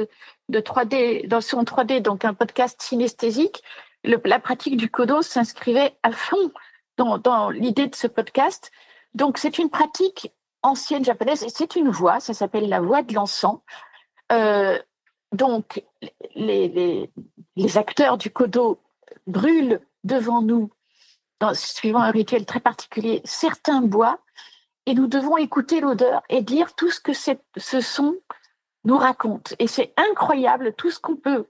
de 3D, dans son 3D, donc un podcast synesthésique, la pratique du kodo s'inscrivait à fond dans, l'idée de ce podcast. Donc c'est une pratique ancienne japonaise et c'est une voix, ça s'appelle la voix de l'encens. Euh, donc les, les, les acteurs du kodo brûlent devant nous suivant un rituel très particulier, certains bois, et nous devons écouter l'odeur et dire tout ce que ce son nous raconte. Et c'est incroyable tout ce qu'on peut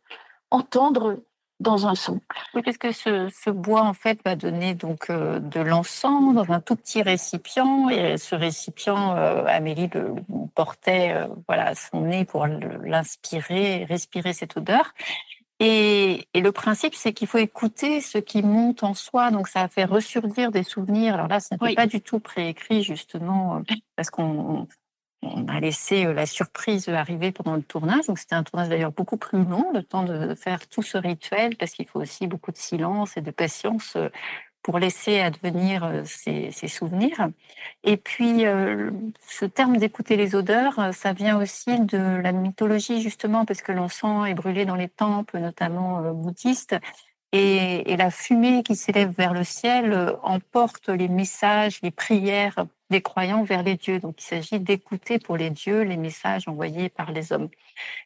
entendre dans un son. Oui, parce que ce, bois, en fait, va donner donc euh, de l'encens dans un tout petit récipient. Et ce récipient, euh, Amélie le portait euh, voilà, son nez pour l'inspirer, respirer cette odeur. Et, le principe, c'est qu'il faut écouter ce qui monte en soi. Donc, ça a fait ressurgir des souvenirs. Alors là, ce n'était pas du tout préécrit, justement, parce qu'on a laissé euh, la surprise arriver pendant le tournage. Donc, c'était un tournage d'ailleurs beaucoup plus long, le temps de faire tout ce rituel, parce qu'il faut aussi beaucoup de silence et de patience euh, pour laisser advenir euh, ces, souvenirs. Et puis, euh, ce terme d'écouter les odeurs, euh, ça vient aussi de la mythologie, justement, parce que l'encens est brûlé dans les temples, notamment bouddhistes. Et, la fumée qui s'élève vers le ciel emporte les messages, les prières des croyants vers les dieux. Donc il s'agit d'écouter pour les dieux les messages envoyés par les hommes.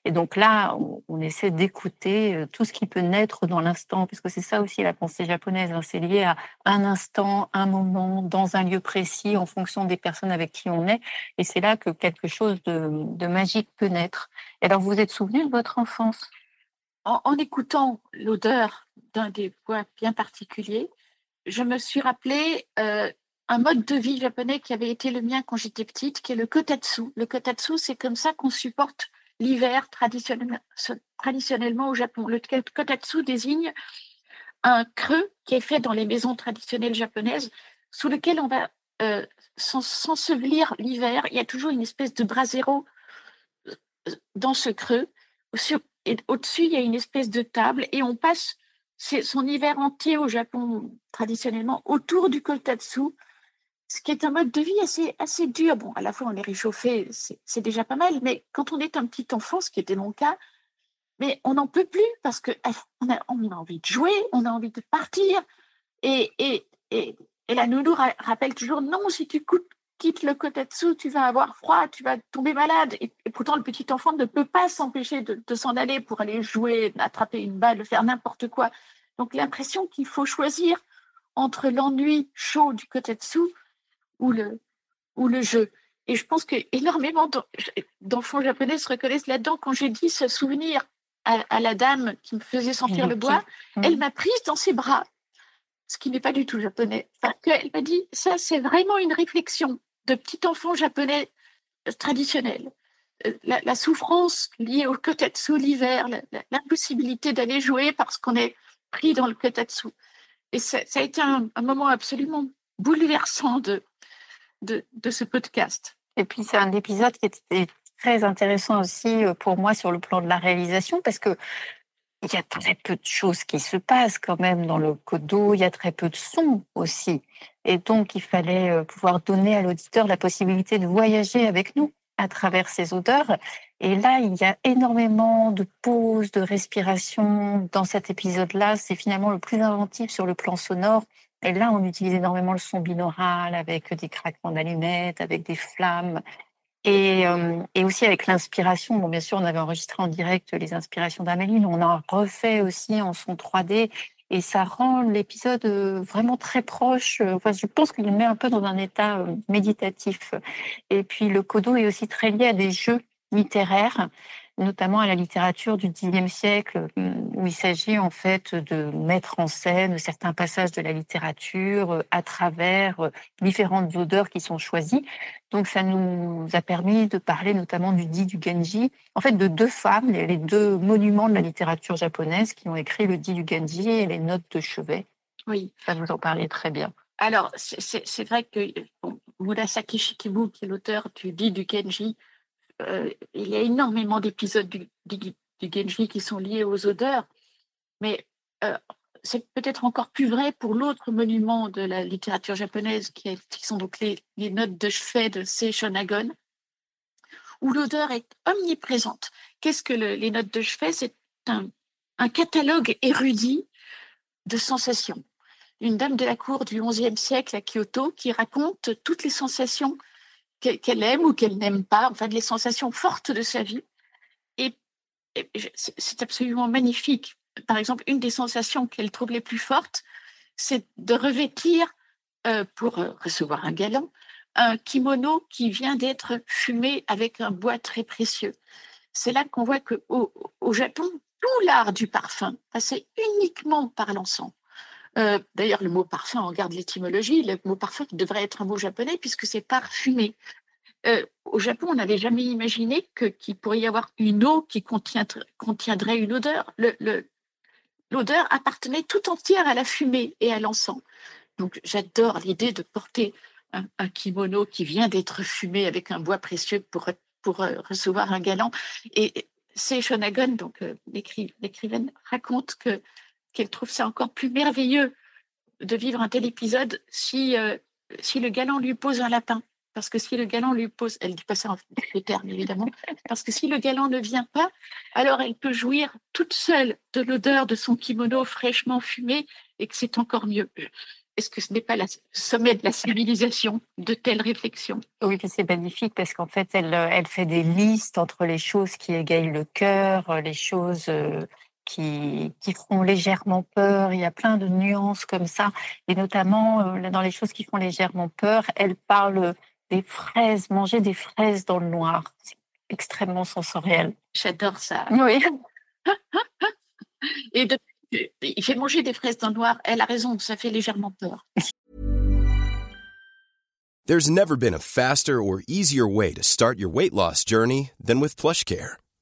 Et donc là, on, essaie d'écouter tout ce qui peut naître dans l'instant, parce que c'est ça aussi la pensée japonaise. Hein. c'est lié à un instant, un moment, dans un lieu précis, en fonction des personnes avec qui on est. Et c'est là que quelque chose de, magique peut naître. Et alors, vous vous êtes souvenu de votre enfance? En, écoutant l'odeur d'un des bois bien particuliers, je me suis rappelé euh, un mode de vie japonais qui avait été le mien quand j'étais petite, qui est le kotatsu. Le kotatsu, c'est comme ça qu'on supporte l'hiver traditionnellement, au Japon. Le kotatsu désigne un creux qui est fait dans les maisons traditionnelles japonaises, sous lequel on va euh, s'ensevelir l'hiver. Il y a toujours une espèce de brasero euh, dans ce creux. Au-dessus, il y a une espèce de table et on passe son hiver entier au Japon traditionnellement autour du kotatsu, ce qui est un mode de vie assez, assez dur. Bon, à la fois on est réchauffé, c'est déjà pas mal, mais quand on est un petit enfant, ce qui était mon cas, mais on n'en peut plus parce que eh, on a, on a, envie de jouer, on a envie de partir. Et, et, et, et la nounou rappelle toujours non, si tu quittes le kotatsu, tu vas avoir froid, tu vas tomber malade. Et, pourtant, le petit enfant ne peut pas s'empêcher de, de s'en aller pour aller jouer, attraper une balle, faire n'importe quoi. Donc, l'impression qu'il faut choisir entre l'ennui chaud du kotetsu ou le, ou le jeu. Et je pense que énormément d'enfants japonais se reconnaissent là-dedans. Quand j'ai dit ce souvenir à, la dame qui me faisait sentir le bois, elle m'a prise dans ses bras. ce qui n'est pas du tout japonais. Parce qu'elle m'a dit, ça, c'est vraiment une réflexion de petit enfant japonais euh, traditionnel. Euh, La, souffrance liée au kotetsu l'hiver, l'impossibilité d'aller jouer parce qu'on est pris dans le kotetsu. Et ça, a été un, moment absolument bouleversant de, de, de ce podcast. Et puis c'est un épisode qui était très intéressant aussi euh, pour moi sur le plan de la réalisation parce que il y a très peu de choses qui se passent quand même dans le codo, il y a très peu de sons aussi. Et donc, il fallait euh, pouvoir donner à l'auditeur la possibilité de voyager avec nous à travers ces odeurs. Et là, il y a énormément de pauses, de respiration dans cet épisode-là. C'est finalement le plus inventif sur le plan sonore. Et là, on utilise énormément le son binaural avec des craquements d'allumettes, avec des flammes. Et, euh, et, aussi avec l'inspiration. Bon, bien sûr, on avait enregistré en direct les inspirations d'Amélie, on a refait aussi en son 3D. Et ça rend l'épisode euh, vraiment très proche. Enfin, je pense qu'il met un peu dans un état euh, méditatif. Et puis, le codo est aussi très lié à des jeux littéraires notamment à la littérature du Xe siècle, où il s'agit en fait de mettre en scène certains passages de la littérature euh, à travers euh, différentes odeurs qui sont choisies. Donc ça nous a permis de parler notamment du dit du Genji, en fait de deux femmes, les deux monuments de la littérature japonaise qui ont écrit le dit du Genji et les notes de chevet. Oui. Ça vous en parlait très bien. Alors, c'est vrai que Murasaki Shikibu, qui est l'auteur du dit du Genji, euh, il y a énormément d'épisodes du, Genji qui sont liés aux odeurs, mais euh, c'est peut-être encore plus vrai pour l'autre monument de la littérature japonaise qui, sont donc les, notes de chevet de Seishonagon, où l'odeur est omniprésente. Qu'est-ce que les notes de chevet? C'est un, un, catalogue érudit de sensations. Une dame de la cour du XIe siècle à Kyoto qui raconte toutes les sensations qu'elle aime ou qu'elle n'aime pas, enfin les sensations fortes de sa vie. Et, c'est absolument magnifique. Par exemple, une des sensations qu'elle trouve les plus fortes, c'est de revêtir, euh, pour euh, recevoir un galant, un kimono qui vient d'être fumé avec un bois très précieux. C'est là qu'on voit qu'au au Japon, tout l'art du parfum passait uniquement par l'encens. Euh, d'ailleurs, le mot parfum, on garde l'étymologie. Le mot parfum devrait être un mot japonais puisque c'est parfumé. Euh, au Japon, on n'avait jamais imaginé qu'il pourrait y avoir une eau qui contiendrait une odeur. L'odeur appartenait tout entière à la fumée et à l'encens. Donc, j'adore l'idée de porter un, kimono qui vient d'être fumé avec un bois précieux pour, pour euh, recevoir un galant. Et c'est Shonagon, donc l'écrivaine, raconte que qu'elle trouve ça encore plus merveilleux de vivre un tel épisode si, euh, si le galant lui pose un lapin. Parce que si le galant lui pose, elle dit pas ça en des termes évidemment, parce que si le galant ne vient pas, alors elle peut jouir toute seule de l'odeur de son kimono fraîchement fumé et que c'est encore mieux. Est-ce que ce n'est pas le sommet de la civilisation de telles réflexions? Oui, c'est magnifique parce qu'en fait, elle, elle fait des listes entre les choses qui égayent le cœur, les choses euh, qui, qui font légèrement peur. Il y a plein de nuances comme ça. Et notamment, euh, dans les choses qui font légèrement peur, elle parle des fraises, manger des fraises dans le noir. C'est extrêmement sensoriel. J'adore ça. Oui. Et de, il fait manger des fraises dans le noir. Elle a raison, ça fait légèrement peur. There's never been a faster or easier way to start your weight loss journey than with PlushCare.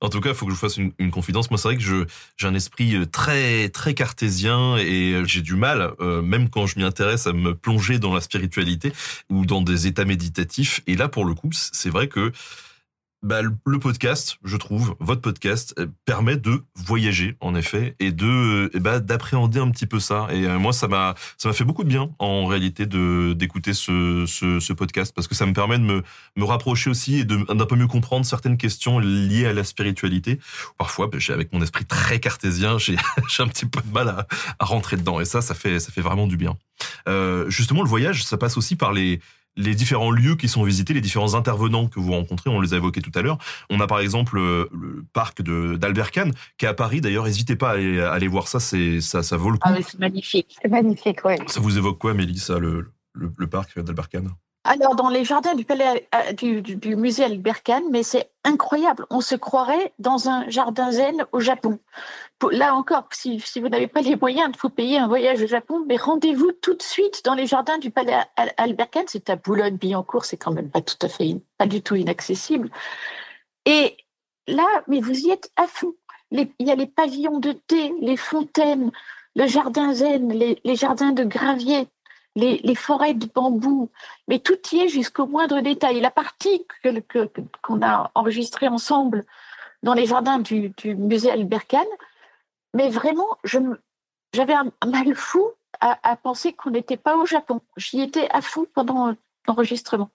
En tout cas, il faut que je fasse une, une confidence. Moi, c'est vrai que j'ai un esprit euh, très très cartésien et euh, j'ai du mal, euh, même quand je m'y intéresse, à me plonger dans la spiritualité ou dans des états méditatifs. Et là, pour le coup, c'est vrai que bah, le podcast, je trouve, votre podcast euh, permet de voyager en effet et de bah, d'appréhender un petit peu ça. Et moi, ça m'a ça m'a fait beaucoup de bien en réalité de d'écouter ce, ce, ce podcast parce que ça me permet de me me rapprocher aussi et d'un peu mieux comprendre certaines questions liées à la spiritualité. Parfois, j'ai avec mon esprit très cartésien, j'ai j'ai un petit peu de mal à, à rentrer dedans et ça, ça fait ça fait vraiment du bien. Euh, justement, le voyage, ça passe aussi par les les différents lieux qui sont visités, les différents intervenants que vous rencontrez, on les a évoqués tout à l'heure. On a par exemple euh, le, parc de d'Albert Kahn, qui est à Paris. D'ailleurs, n'hésitez pas à aller, voir ça, c'est ça, ça vaut le coup. Ah c'est magnifique, c'est magnifique, oui. Ça vous évoque quoi, Mélissa, le, le, le parc d'Albert Kahn? Alors, dans les jardins du, palais, euh, du, musée Albert Kahn, mais c'est incroyable. On se croirait dans un jardin zen au Japon. Là encore, si, vous n'avez pas les moyens de vous payer un voyage au Japon, mais rendez-vous tout de suite dans les jardins du palais Albert Kahn. C'est à Boulogne-Billancourt, c'est quand même pas tout à fait, du tout inaccessible. Et là, mais vous y êtes à fond. il y a les pavillons de thé, les fontaines, le jardin zen, les jardins de gravier, les, forêts de bambou, mais tout y est jusqu'au moindre détail. La partie qu'on a enregistrée ensemble dans les jardins du, musée Albert Kahn, mais vraiment, j'avais un mal fou à, à penser qu'on n'était pas au Japon. J'y étais à fond pendant l'enregistrement.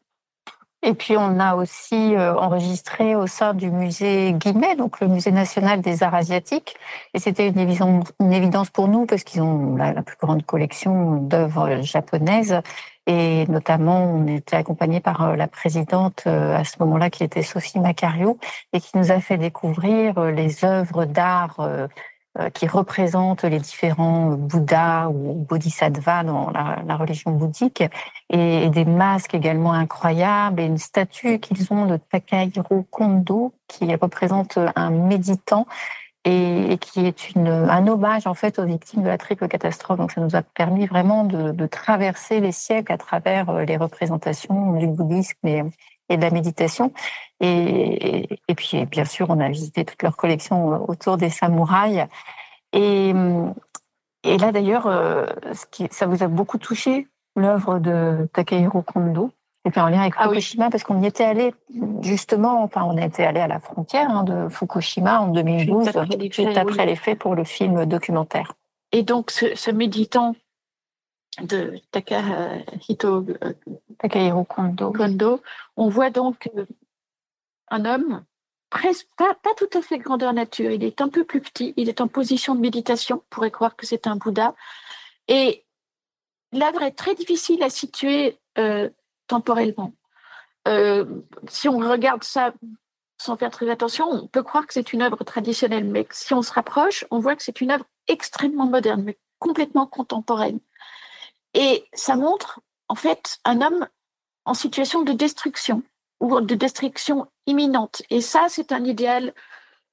Et puis on a aussi euh, enregistré au sein du musée Guimet, donc le musée national des arts asiatiques. Et c'était une évidence, pour nous parce qu'ils ont la, plus grande collection d'œuvres japonaises. Et notamment, on était accompagné par euh, la présidente euh, à ce moment-là, qui était Sophie Macario, et qui nous a fait découvrir les œuvres d'art qui représentent les différents Bouddhas ou Bodhisattvas dans la, religion bouddhique, et, des masques également incroyables, et une statue qu'ils ont de Takahiro Kondo, qui représente un méditant et, qui est un hommage en fait aux victimes de la triple catastrophe. Donc ça nous a permis vraiment de, traverser les siècles à travers euh, les représentations du bouddhisme et, de la méditation. Et, puis, bien sûr, on a visité toute leur collection euh, autour des samouraïs. Et, là, d'ailleurs, euh, ça vous a beaucoup touché, l'œuvre de Takahiro Kondo? C'était en lien avec ah Fukushima, parce qu'on y était allé justement, enfin, on était allé à la frontière hein, de Fukushima en 2012, juste après les faits pour le film documentaire. Et donc, ce, ce méditant de Takahito euh, Takahiro Kondo. Kondo. On voit donc euh, un homme presque pas, tout à fait grandeur nature. Il est un peu plus petit. Il est en position de méditation. On pourrait croire que c'est un Bouddha. Et l'œuvre est très difficile à situer euh, temporellement. si on regarde ça sans faire très attention, on peut croire que c'est une œuvre traditionnelle, mais si on se rapproche, on voit que c'est une œuvre extrêmement moderne, mais complètement contemporaine. Et ça montre, en fait, un homme en situation de destruction ou de destruction imminente. Et ça, c'est un idéal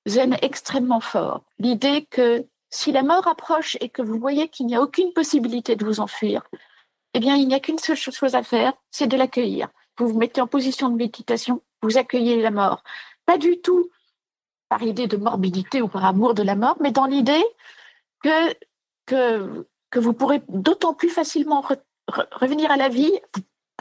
zen extrêmement fort. L'idée que si la mort approche et que vous voyez qu'il n'y a aucune possibilité de vous enfuir, eh bien, il n'y a qu'une seule chose à faire, c'est de l'accueillir. Vous vous mettez en position de méditation, vous accueillez la mort. Pas du tout par idée de morbidité ou par amour de la mort, mais dans l'idée que, vous pourrez d'autant plus facilement revenir à la vie,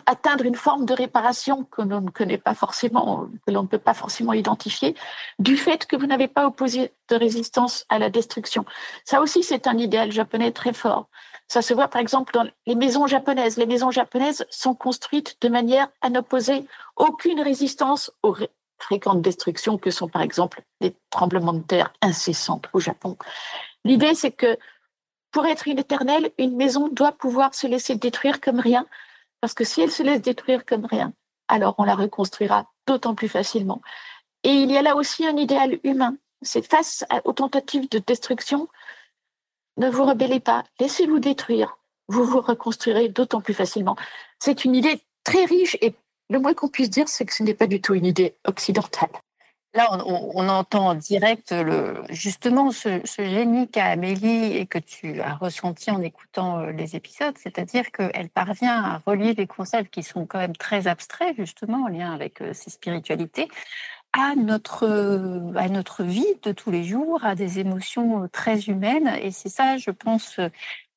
atteindre une forme de réparation que l'on ne connaît pas forcément, que l'on ne peut pas forcément identifier, du fait que vous n'avez pas opposé de résistance à la destruction. Ça aussi, c'est un idéal japonais très fort. Ça se voit par exemple dans les maisons japonaises. Les maisons japonaises sont construites de manière à n'opposer aucune résistance aux fréquentes destructions que sont par exemple les tremblements de terre incessants au Japon. L'idée, c'est que pour être une éternelle, une maison doit pouvoir se laisser détruire comme rien, parce que si elle se laisse détruire comme rien, alors on la reconstruira d'autant plus facilement. Et il y a là aussi un idéal humain. C'est face aux tentatives de destruction, ne vous rebellez pas, laissez-vous détruire, vous vous reconstruirez d'autant plus facilement. C'est une idée très riche et le moins qu'on puisse dire, c'est que ce n'est pas du tout une idée occidentale. Là, on, entend en direct le, justement ce, génie qu'a Amélie et que tu as ressenti en écoutant euh, les épisodes, c'est-à-dire qu'elle parvient à relier des concepts qui sont quand même très abstraits, justement, en lien avec euh, ses spiritualités, à notre, à notre vie de tous les jours, à des émotions euh, très humaines. Et c'est ça, je pense,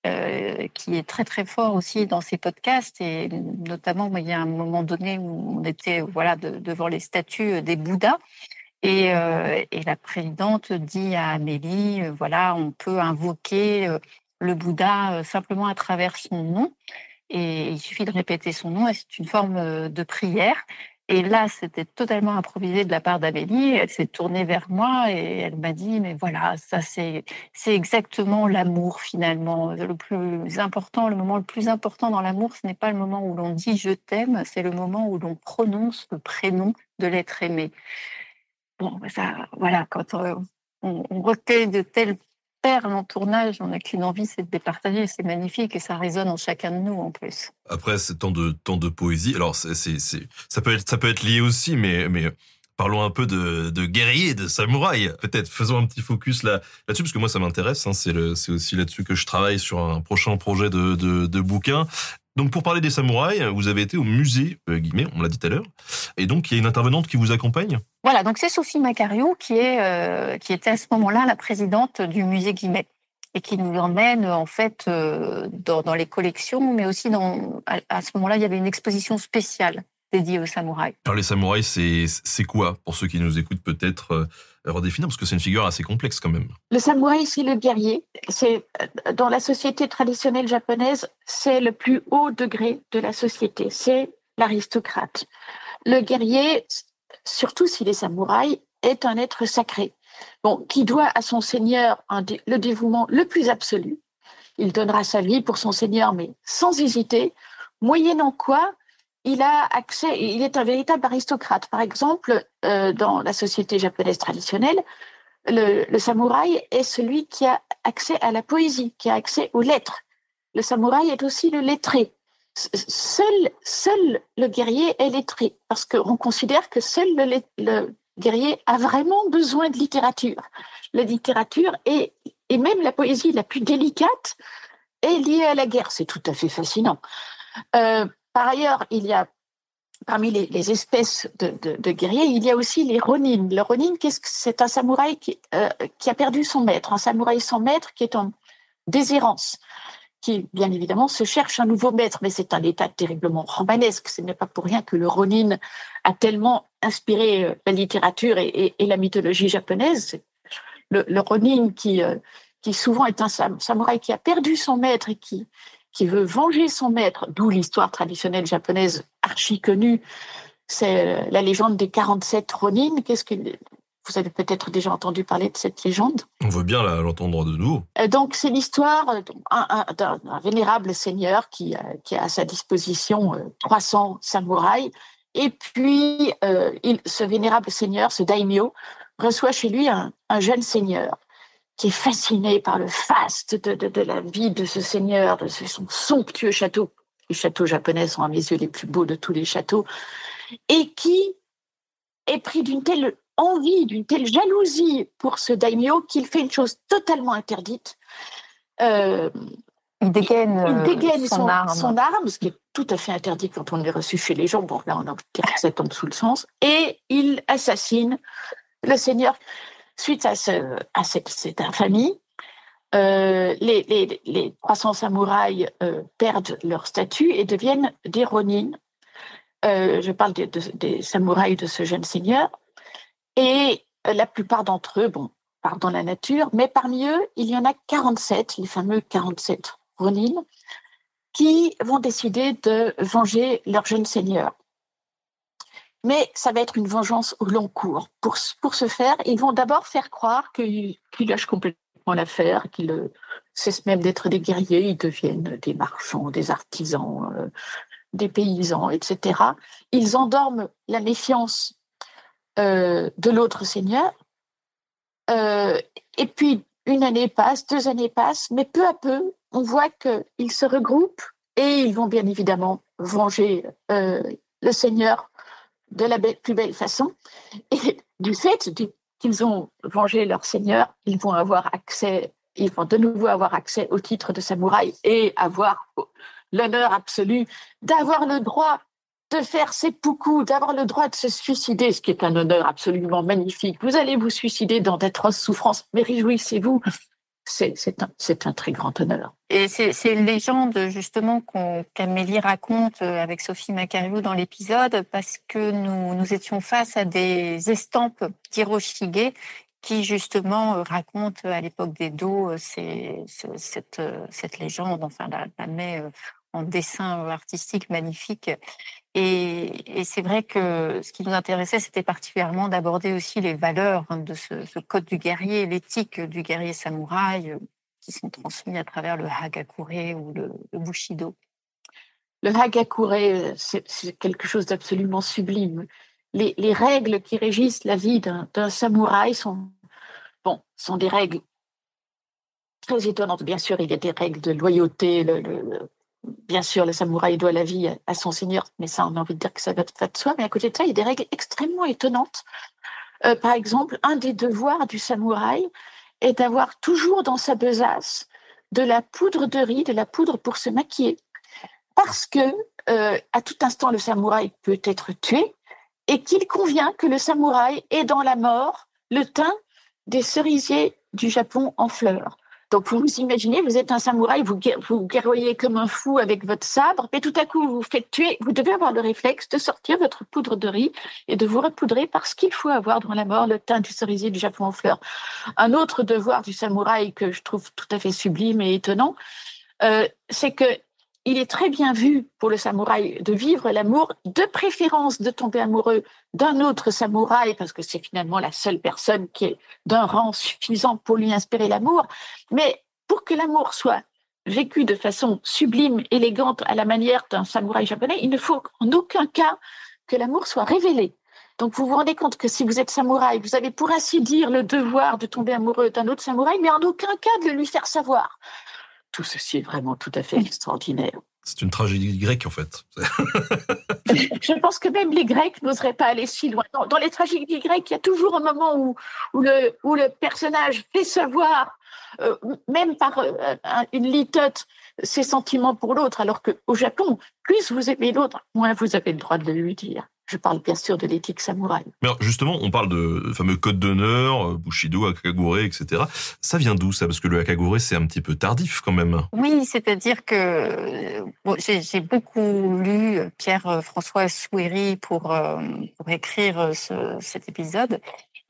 euh, qui est très très fort aussi dans ses podcasts. Et notamment il y a un moment donné où on était voilà devant les statues des Bouddhas. Et, euh, et, la présidente dit à Amélie voilà on peut invoquer le Bouddha simplement à travers son nom. Et il suffit de répéter son nom et c'est une forme de prière et là, c'était totalement improvisé de la part d'Amélie. Elle s'est tournée vers moi et elle m'a dit, mais voilà, ça c'est exactement l'amour finalement. Le plus important, le moment le plus important dans l'amour, ce n'est pas le moment où l'on dit je t'aime, c'est le moment où l'on prononce le prénom de l'être aimé. Bon, ça, voilà, quand euh, on, on recueille de telles en tournage, on n'a qu'une envie, c'est de les partager. C'est magnifique et ça résonne en chacun de nous en plus. Après, c'est tant de tant de poésie. Alors, c'est, ça peut être ça peut être lié aussi, mais mais parlons un peu de, de guerriers, de samouraïs. Peut-être faisons un petit focus là là-dessus parce que moi ça m'intéresse. Hein. c'est c'est aussi là-dessus que je travaille sur un prochain projet de de, de bouquin. Donc pour parler des samouraïs, vous avez été au musée euh, Guillemets, on l'a dit tout à l'heure, et donc il y a une intervenante qui vous accompagne? Voilà, donc c'est Sophie Macario qui est euh, qui était à ce moment-là la présidente du musée Guillemets et qui nous emmène en fait euh, dans, dans, les collections, mais aussi dans à, ce moment-là il y avait une exposition spéciale dédiée aux samouraïs. Alors les samouraïs, c'est c'est quoi? Pour ceux qui nous écoutent peut-être redéfinir parce que c'est une figure assez complexe quand même. Le samouraï, c'est le guerrier. C'est dans la société traditionnelle japonaise, c'est le plus haut degré de la société. C'est l'aristocrate. Le guerrier, surtout s'il est samouraï, est un être sacré. Bon, qui doit à son seigneur le dévouement le plus absolu. Il donnera sa vie pour son seigneur, mais sans hésiter, moyennant quoi il a accès, il est un véritable aristocrate. Par exemple, euh, dans la société japonaise traditionnelle, le, samouraï est celui qui a accès à la poésie, qui a accès aux lettres. Le samouraï est aussi le lettré. Seul, seul le guerrier est lettré, parce qu'on considère que seul le, guerrier a vraiment besoin de littérature. La littérature et, et même la poésie la plus délicate est liée à la guerre. C'est tout à fait fascinant. Euh, par ailleurs, il y a parmi les, espèces de, guerriers, il y a aussi les ronin. Le ronin, qu'est-ce que c'est? Un samouraï euh, qui, a perdu son maître, un samouraï sans maître qui est en déshérence, qui bien évidemment se cherche un nouveau maître, mais c'est un état terriblement romanesque. Ce n'est pas pour rien que le ronin a tellement inspiré euh, la littérature et, la mythologie japonaise. Le, ronin euh, qui souvent est un samouraï qui a perdu son maître et qui qui veut venger son maître, d'où l'histoire traditionnelle japonaise archi connue, c'est euh, la légende des 47 Ronin. Qu'est-ce que vous avez peut-être déjà entendu parler de cette légende? On veut bien l'entendre de nouveau. Euh, donc c'est l'histoire d'un vénérable seigneur qui, qui, a à sa disposition 300 euh, samouraïs. Et puis, il, ce vénérable seigneur, ce daimyo, reçoit chez lui un, un jeune seigneur qui est fasciné par le faste de, la vie de ce seigneur, de son somptueux château. Les châteaux japonais sont à mes yeux les plus beaux de tous les châteaux, et qui est pris d'une telle envie, d'une telle jalousie pour ce daimyo qu'il fait une chose totalement interdite. Euh, il dégaine, euh, son, arme. ce qui est tout à fait interdit quand on est reçu chez les gens. Bon, là, on a peut-être en dessous le sens. Et il assassine le seigneur Suite à, ce, à cette, infamie, euh, les, les, les, 300 samouraïs euh, perdent leur statut et deviennent des ronin. Euh, je parle des samouraïs de ce jeune seigneur. Et la plupart d'entre eux, bon, dans la nature, mais parmi eux, il y en a 47, les fameux 47 ronin, qui vont décider de venger leur jeune seigneur mais ça va être une vengeance au long cours. Pour, ce faire, ils vont d'abord faire croire qu'ils lâchent complètement l'affaire, qu'ils cessent même d'être des guerriers, ils deviennent des marchands, des artisans, euh, des paysans, etc. Ils endorment la méfiance euh, de l'autre seigneur. Euh, et puis, une année passe, deux années passent, mais peu à peu, on voit qu'ils se regroupent et ils vont bien évidemment venger le seigneur de la plus belle façon. Et du fait qu'ils ont vengé leur seigneur, ils vont avoir accès, ils vont de nouveau avoir accès au titre de samouraï et avoir l'honneur absolu d'avoir le droit de faire seppuku, d'avoir le droit de se suicider, ce qui est un honneur absolument magnifique. Vous allez vous suicider dans d'atroces souffrances, mais réjouissez-vous. C'est un, très grand honneur. Et c'est une légende justement qu'Amélie raconte euh, avec Sophie Macariou dans l'épisode parce que nous, nous étions face à des estampes d'Hiroshige qui justement racontent à l'époque des dos cette, cette légende, enfin la, la met en dessin artistique magnifique. Et, c'est vrai que ce qui nous intéressait, c'était particulièrement d'aborder aussi les valeurs hein, de ce, code du guerrier, l'éthique du guerrier samouraï, euh, qui sont transmis à travers le hagakure ou le, bushido. Le hagakure, euh, c'est quelque chose d'absolument sublime. Les, règles qui régissent la vie d'un samouraï sont, bon, sont des règles très étonnantes. Bien sûr, il y a des règles de loyauté, le, bien sûr, le samouraï doit la vie à son seigneur, mais ça, on a envie de dire que ça va de soi. Mais à côté de ça, il y a des règles extrêmement étonnantes. Euh, par exemple, un des devoirs du samouraï est d'avoir toujours dans sa besace de la poudre de riz, de la poudre pour se maquiller, parce que euh, à tout instant, le samouraï peut être tué et qu'il convient que le samouraï ait dans la mort le teint des cerisiers du Japon en fleurs. Donc, vous vous imaginez, vous êtes un samouraï, vous, vous guerroyez comme un fou avec votre sabre, et tout à coup, vous vous faites tuer. Vous devez avoir le réflexe de sortir votre poudre de riz et de vous repoudrer parce qu'il faut avoir dans la mort le teint du cerisier du Japon en fleurs. Un autre devoir du samouraï que je trouve tout à fait sublime et étonnant, euh, c'est que il est très bien vu pour le samouraï de vivre l'amour, de préférence de tomber amoureux d'un autre samouraï, parce que c'est finalement la seule personne qui est d'un rang suffisant pour lui inspirer l'amour. Mais pour que l'amour soit vécu de façon sublime, élégante, à la manière d'un samouraï japonais, il ne faut en aucun cas que l'amour soit révélé. Donc vous vous rendez compte que si vous êtes samouraï, vous avez pour ainsi dire le devoir de tomber amoureux d'un autre samouraï, mais en aucun cas de le lui faire savoir tout ceci est vraiment tout à fait extraordinaire. C'est une tragédie grecque, en fait. je pense que même les Grecs n'oseraient pas aller si loin. Dans, les tragédies grecques, il y a toujours un moment où, où, le, où le personnage fait savoir, euh, même par euh, une litote, ses sentiments pour l'autre, alors qu'au Japon, plus vous aimez l'autre, moins vous avez le droit de le lui dire. Je parle bien sûr de l'éthique samouraï. Mais justement, on parle de fameux code d'honneur, euh, Bushido, Akagure, etc. Ça vient d'où ça? Parce que le Akagure, c'est un petit peu tardif quand même. Oui, c'est-à-dire que euh, j'ai beaucoup lu Pierre-François Souéry pour, euh, pour écrire cet épisode.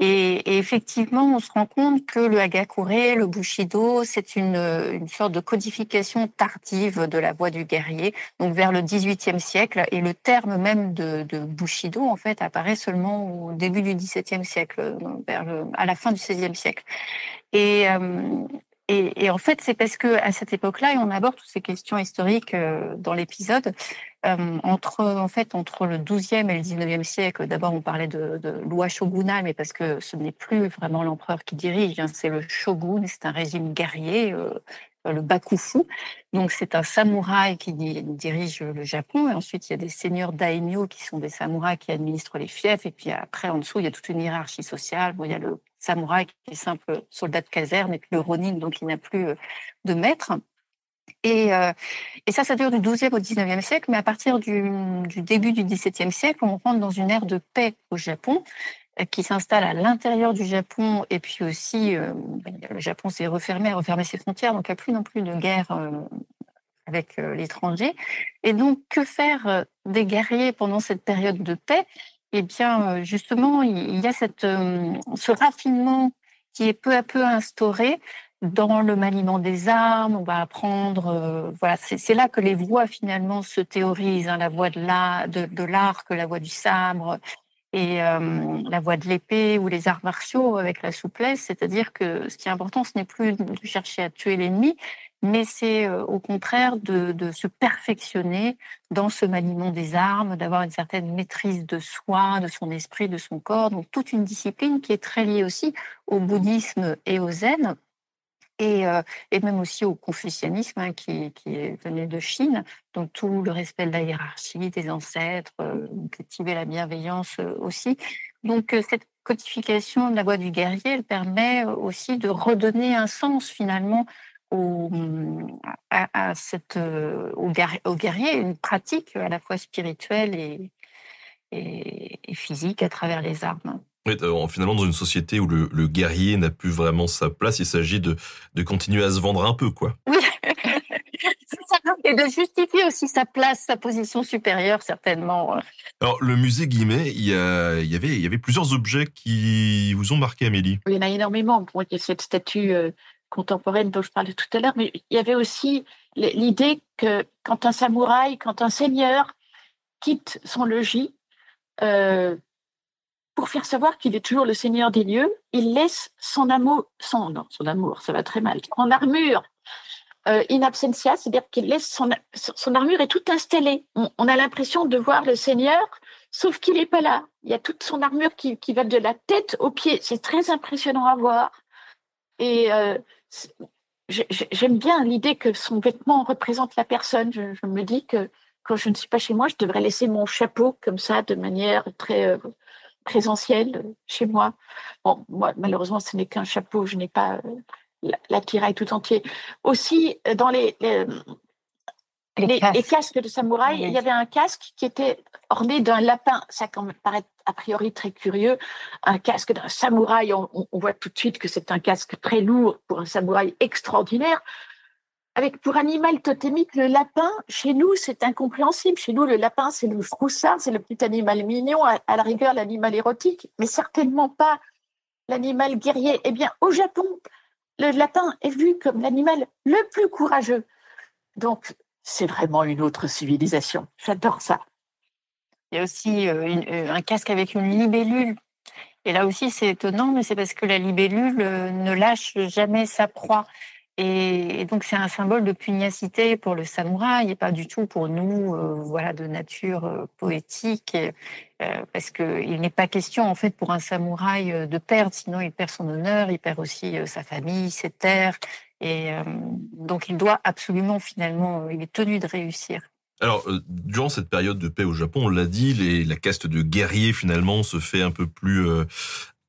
Et, effectivement, on se rend compte que le hagakure, le bushido, c'est une, une, sorte de codification tardive de la voie du guerrier, donc vers le XVIIIe siècle. Et le terme même de, bushido, en fait, apparaît seulement au début du XVIIe siècle, vers à la fin du XVIe siècle. Et, euh, et, et, en fait, c'est parce que à cette époque-là, et on aborde toutes ces questions historiques euh, dans l'épisode, euh, entre en fait entre le XIIe et le XIXe siècle. D'abord, on parlait de, de, loi mais parce que ce n'est plus vraiment l'empereur qui dirige, hein, c'est le shogun, c'est un régime guerrier. Euh, le bakufu. Donc, c'est un samouraï qui dirige le Japon. Et ensuite, il y a des seigneurs daimyo qui sont des samouraïs qui administrent les fiefs. Et puis après, en dessous, il y a toute une hiérarchie sociale. Bon, il y a le samouraï qui est simple soldat de caserne et puis le ronin, donc il n'a plus euh, de maître. Et, euh, et, ça, ça dure du 12e au 19e siècle, mais à partir du, début du 17e siècle, on rentre dans une ère de paix au Japon euh, qui s'installe à l'intérieur du Japon et puis aussi ben, le Japon s'est refermé, a refermé ses frontières, donc il n'y a plus non plus de guerre avec l'étranger. Et donc, que faire des guerriers pendant cette période de paix? Eh bien, euh, justement, il y a euh, ce raffinement qui est peu à peu instauré dans le maniement des armes. On va apprendre, euh, voilà, c'est là que les voies finalement se théorisent, hein, la voie de l'arc, de, la voie du sabre et la voie de l'épée ou les arts martiaux avec la souplesse. C'est-à-dire que ce qui est important, ce n'est plus de chercher à tuer l'ennemi, mais c'est euh, au contraire de, se perfectionner dans ce maniement des armes, d'avoir une certaine maîtrise de soi, de son esprit, de son corps. Donc toute une discipline qui est très liée aussi au bouddhisme et au zen. Et, euh, même aussi au confucianisme hein, qui, venu de Chine, donc tout le respect de la hiérarchie, des ancêtres, euh, cultiver la bienveillance aussi. Donc cette codification de la voie du guerrier, elle permet aussi de redonner un sens finalement au, à, euh, guerrier une pratique à la fois spirituelle et, et, physique à travers les armes. Oui, finalement, dans une société où le, le guerrier n'a plus vraiment sa place, il s'agit de, de continuer à se vendre un peu, quoi. Oui, et de justifier aussi sa place, sa position supérieure, certainement. Alors, le musée Guimet, il y, a, il, y avait, il y avait plusieurs objets qui vous ont marqué, Amélie. Il y en a énormément. il y a cette statue euh, contemporaine dont je parlais tout à l'heure, mais il y avait aussi l'idée que quand un samouraï, quand un seigneur quitte son logis, euh, pour faire savoir qu'il est toujours le seigneur des lieux, il laisse son amour, son, son amour, ça va très mal, en armure euh, in absentia, c'est-à-dire qu'il laisse son, son armure est toute installée. On, a l'impression de voir le Seigneur, sauf qu'il n'est pas là. Il y a toute son armure qui, qui va de la tête aux pieds. C'est très impressionnant à voir. Et euh, j'aime bien l'idée que son vêtement représente la personne. Je, me dis que quand je ne suis pas chez moi, je devrais laisser mon chapeau comme ça, de manière très euh, présentielle chez moi. Bon, moi, malheureusement, ce n'est qu'un chapeau. Je n'ai pas l'attirail tout entier. Aussi, euh, dans les, les, casques. de samouraï, il y avait un casque qui était orné d'un lapin. Ça quand même paraît a priori très curieux. Un casque d'un samouraï, on, voit tout de suite que c'est un casque très lourd pour un samouraï extraordinaire. Avec pour animal totémique le lapin, chez nous c'est incompréhensible. Chez nous le lapin c'est le froussard, c'est le petit animal mignon, à la rigueur l'animal érotique, mais certainement pas l'animal guerrier. Eh bien au Japon, le lapin est vu comme l'animal le plus courageux. Donc, c'est vraiment une autre civilisation. J'adore ça. Il y a aussi euh, euh, un casque avec une libellule. Et là aussi, c'est étonnant, mais c'est parce que la libellule euh, ne lâche jamais sa proie. Et, donc, c'est un symbole de pugnacité pour le samouraï et pas du tout pour nous, euh, voilà, de nature euh, poétique, euh, parce qu'il n'est pas question, en fait, pour un samouraï de perdre, sinon il perd son honneur, il perd aussi sa famille, ses terres, et donc il doit absolument, finalement, il est tenu de réussir. Alors, durant cette période de paix au Japon, on l'a dit, la caste de guerriers finalement se fait un peu plus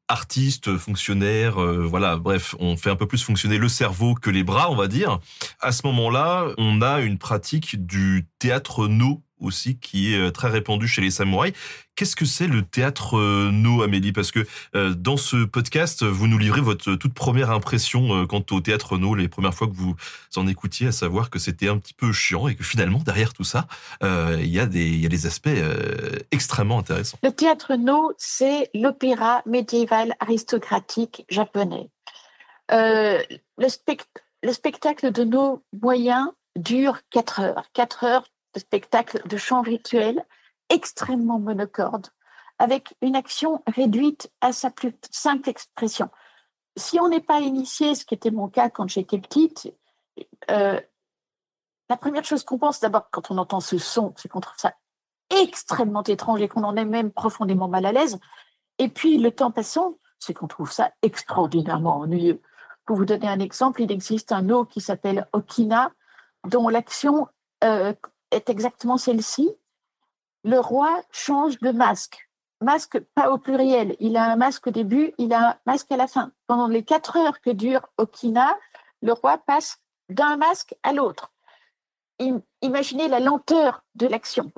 artistes, fonctionnaires, euh, voilà, bref, on fait un peu plus fonctionner le cerveau que les bras, on va dire. À ce moment-là, on a une pratique du théâtre no aussi qui est euh, très répandu chez les samouraïs. Qu'est-ce que c'est le théâtre euh, no, Amélie? Parce que euh, dans ce podcast, vous nous livrez votre toute première impression quant au théâtre no, les premières fois que vous en écoutiez, à savoir que c'était un petit peu chiant et que finalement, derrière tout ça, il y, a des, y a des aspects extrêmement intéressants. Le théâtre no, c'est l'opéra médiéval aristocratique japonais. le, le spectacle de no moyen dure 4 heures. 4 heures de spectacle de chant rituel extrêmement monocorde, avec une action réduite à sa plus simple expression. Si on n'est pas initié, ce qui était mon cas quand j'étais petite, euh, la première chose qu'on pense d'abord quand on entend ce son, c'est qu'on trouve ça extrêmement étrange et qu'on en est même profondément mal à l'aise. Et puis, le temps passant, c'est qu'on trouve ça extraordinairement ennuyeux. Pour vous donner un exemple, il existe un eau qui s'appelle Okina, dont l'action euh, est exactement celle-ci. Le roi change de masque. Masque pas au pluriel. Il a un masque au début, il a un masque à la fin. Pendant les quatre heures que dure Okina, le roi passe d'un masque à l'autre. Imaginez la lenteur de l'action.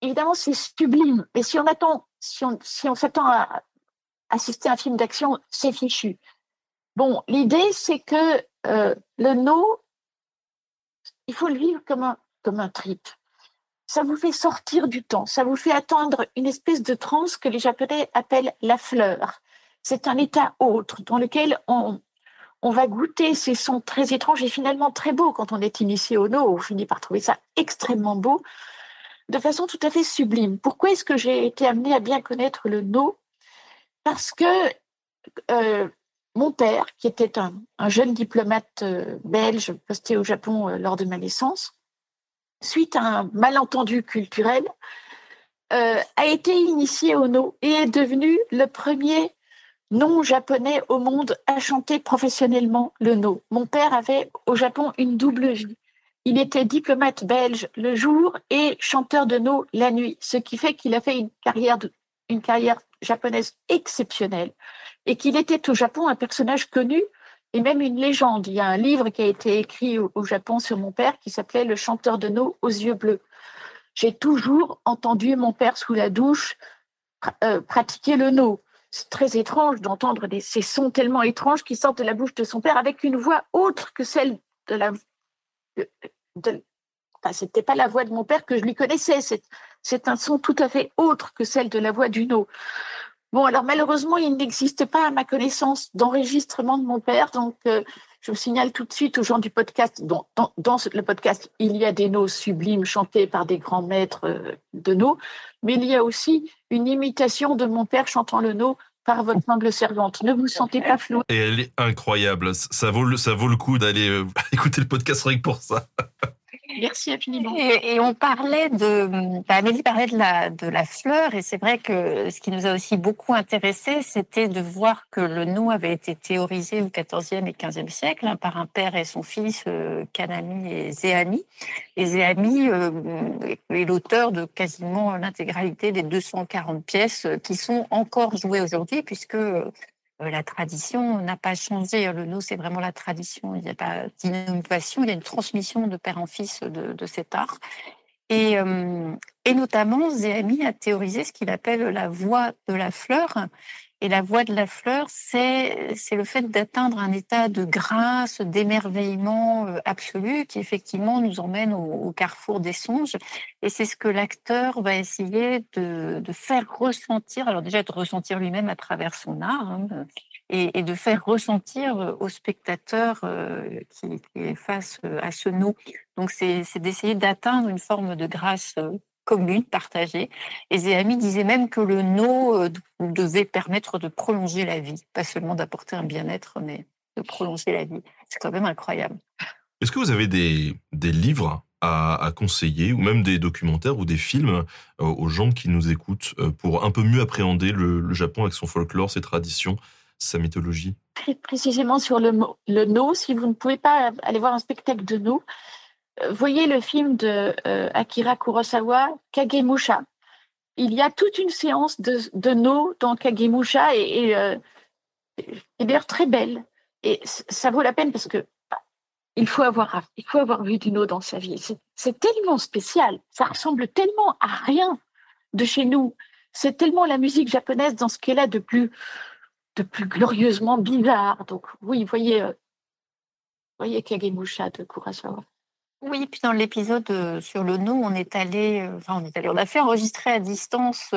évidemment, c'est sublime, mais si on attend, si on, s'attend à assister à un film d'action, c'est fichu. Bon, l'idée, c'est que euh, le no, il faut le vivre comme un, comme un trip. Ça vous fait sortir du temps, ça vous fait attendre une espèce de transe que les Japonais appellent la fleur. C'est un état autre dans lequel on, on va goûter ces sons très étranges et finalement très beaux quand on est initié au no. On finit par trouver ça extrêmement beau, de façon tout à fait sublime. Pourquoi est-ce que j'ai été amenée à bien connaître le no? Parce que euh, mon père, qui était un, jeune diplomate euh, belge posté au Japon euh, lors de ma naissance, suite à un malentendu culturel, euh, a été initié au no et est devenu le premier non-japonais au monde à chanter professionnellement le no. Mon père avait au Japon une double vie. Il était diplomate belge le jour et chanteur de no la nuit, ce qui fait qu'il a fait une carrière japonaise exceptionnelle et qu'il était au Japon un personnage connu et même une légende. Il y a un livre qui a été écrit au, Japon sur mon père qui s'appelait Le chanteur de nos aux yeux bleus. J'ai toujours entendu mon père sous la douche euh, pratiquer le no. c'est très étrange d'entendre ces sons tellement étranges qui sortent de la bouche de son père avec une voix autre que celle de la. De, enfin, c'était pas la voix de mon père que je lui connaissais. C'est un son tout à fait autre que celle de la voix d'Uno. Bon, alors malheureusement, il n'existe pas à ma connaissance d'enregistrement de mon père, donc euh, je me signale tout de suite aux gens du podcast. Dans, dans, le podcast, il y a des notes sublimes chantés par des grands maîtres euh, de nos, mais il y a aussi une imitation de mon père chantant le no par votre humble servante. Ne vous sentez pas flou. Et elle est incroyable. Ça vaut le, ça vaut le coup d'aller euh, écouter le podcast rien pour ça. Merci infiniment. Et, on parlait de, bah, Amélie parlait de la, fleur, et c'est vrai que ce qui nous a aussi beaucoup intéressé, c'était de voir que le no avait été théorisé au XIVe et XVe siècle hein, par un père et son fils, euh, Kanami et Zéami. Et Zéami euh, est l'auteur de quasiment l'intégralité des 240 pièces qui sont encore jouées aujourd'hui, puisque euh, la tradition n'a pas changé. Le no, c'est vraiment la tradition. Il n'y a pas d'innovation, il y a une transmission de père en fils de, cet art. Et, euh, et notamment, Zéami a théorisé ce qu'il appelle la voie de la fleur, et la voie de la fleur, c'est le fait d'atteindre un état de grâce, d'émerveillement euh, absolu qui effectivement nous emmène au, carrefour des songes. Et c'est ce que l'acteur va essayer de, de, faire ressentir, alors déjà de ressentir lui-même à travers son art, hein, et, et, de faire ressentir au spectateur euh, qui, qui, est face euh, à ce nous. Donc c'est d'essayer d'atteindre une forme de grâce commune, partagée. Et Zéami disait même que le no euh, devait permettre de prolonger la vie, pas seulement d'apporter un bien-être, mais de prolonger la vie. C'est quand même incroyable. Est-ce que vous avez des, des livres à, conseiller, ou même des documentaires ou des films euh, aux gens qui nous écoutent euh, pour un peu mieux appréhender le, Japon avec son folklore, ses traditions, sa mythologie? Précisément sur le, le no, si vous ne pouvez pas aller voir un spectacle de no, voyez le film de euh, Akira Kurosawa, Kagemusha. Il y a toute une séance de, no dans Kagemusha et, et, euh, d'ailleurs très belle. Et ça vaut la peine parce que il faut avoir, il faut avoir vu du no dans sa vie. C'est tellement spécial. Ça ressemble tellement à rien de chez nous. C'est tellement la musique japonaise dans ce qu'elle a de plus, de plus glorieusement bizarre. Donc oui, voyez, euh, voyez Kagemusha de Kurosawa. Oui, puis dans l'épisode sur le no, on est allé, enfin on est allé, on a fait enregistrer à distance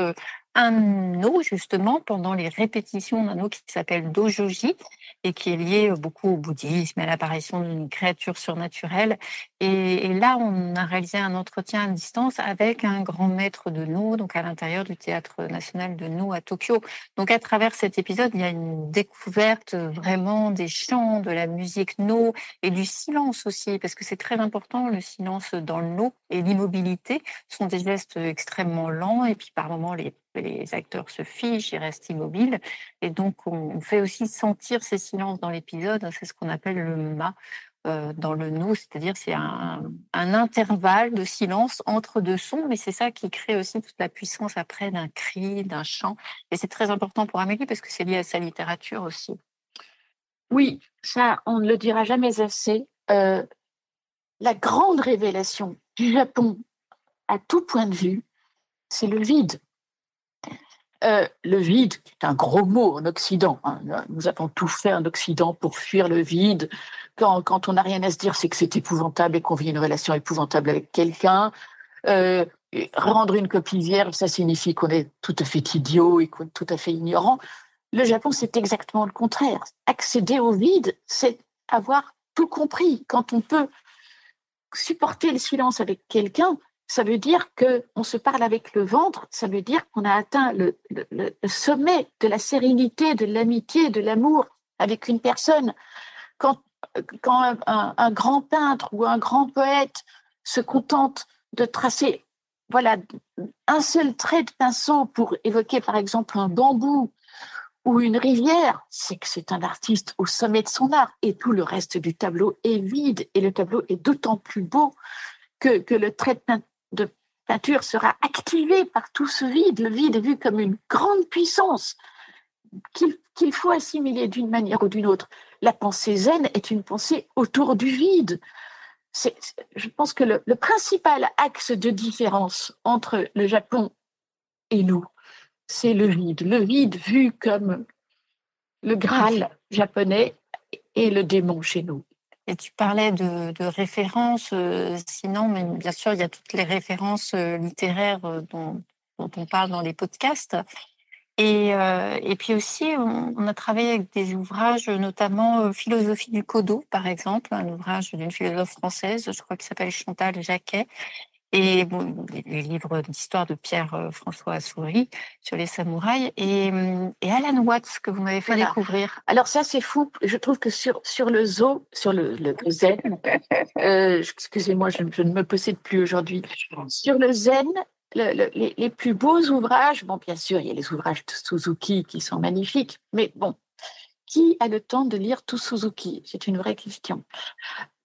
un eau, justement, pendant les répétitions d'un eau qui s'appelle Dojoji et qui est lié beaucoup au bouddhisme et à l'apparition d'une créature surnaturelle. Et, là, on a réalisé un entretien à distance avec un grand maître de No, donc à l'intérieur du Théâtre national de No à Tokyo. Donc à travers cet épisode, il y a une découverte vraiment des chants, de la musique No et du silence aussi, parce que c'est très important, le silence dans le No et l'immobilité sont des gestes extrêmement lents et puis par moments les acteurs se fichent, ils restent immobiles. Et donc, on fait aussi sentir ces silences dans l'épisode. C'est ce qu'on appelle le ma euh, dans le nous, c'est-à-dire c'est un, intervalle de silence entre deux sons, mais c'est ça qui crée aussi toute la puissance après d'un cri, d'un chant. Et c'est très important pour Amélie parce que c'est lié à sa littérature aussi. Oui, ça, on ne le dira jamais assez. Euh, la grande révélation du Japon, à tout point de vue, c'est le vide. Euh, le vide, qui est un gros mot en Occident. Hein. Nous avons tout fait en Occident pour fuir le vide. Quand, quand on n'a rien à se dire, c'est que c'est épouvantable et qu'on vit une relation épouvantable avec quelqu'un. Euh, rendre une copie vierge, ça signifie qu'on est tout à fait idiot et qu'on est tout à fait ignorant. Le Japon, c'est exactement le contraire. Accéder au vide, c'est avoir tout compris. Quand on peut supporter le silence avec quelqu'un, ça veut dire qu'on se parle avec le ventre, ça veut dire qu'on a atteint le, sommet de la sérénité, de l'amitié, de l'amour avec une personne. Quand, quand un, grand peintre ou un grand poète se contente de tracer voilà, un seul trait de pinceau pour évoquer par exemple un bambou ou une rivière, c'est que c'est un artiste au sommet de son art et tout le reste du tableau est vide et le tableau est d'autant plus beau que, que le trait de, peinture sera activé par tout ce vide. Le vide est vu comme une grande puissance qu'il faut assimiler d'une manière ou d'une autre. La pensée zen est une pensée autour du vide. je pense que le, principal axe de différence entre le Japon et nous, c'est le vide. Le vide vu comme le Graal japonais et le démon chez nous. Et tu parlais de, références, euh, sinon, mais bien sûr, il y a toutes les références euh, littéraires euh, dont, on parle dans les podcasts. Et, et puis aussi, on, a travaillé avec des ouvrages, notamment Philosophie du Codo, par exemple, un ouvrage d'une philosophe française, je crois qu'il s'appelle Chantal Jacquet, et bon, les livres d'histoire de Pierre-François Souris sur les samouraïs et, et, Alan Watts que vous m'avez fait découvrir. Alors ça c'est fou, je trouve que sur, sur le zoo, sur le, le, zen, euh, excusez-moi, je, ne me possède plus aujourd'hui, sur le zen, les, les, plus beaux ouvrages, bon bien sûr il y a les ouvrages de Suzuki qui sont magnifiques, mais bon, qui a le temps de lire tout Suzuki? C'est une vraie question.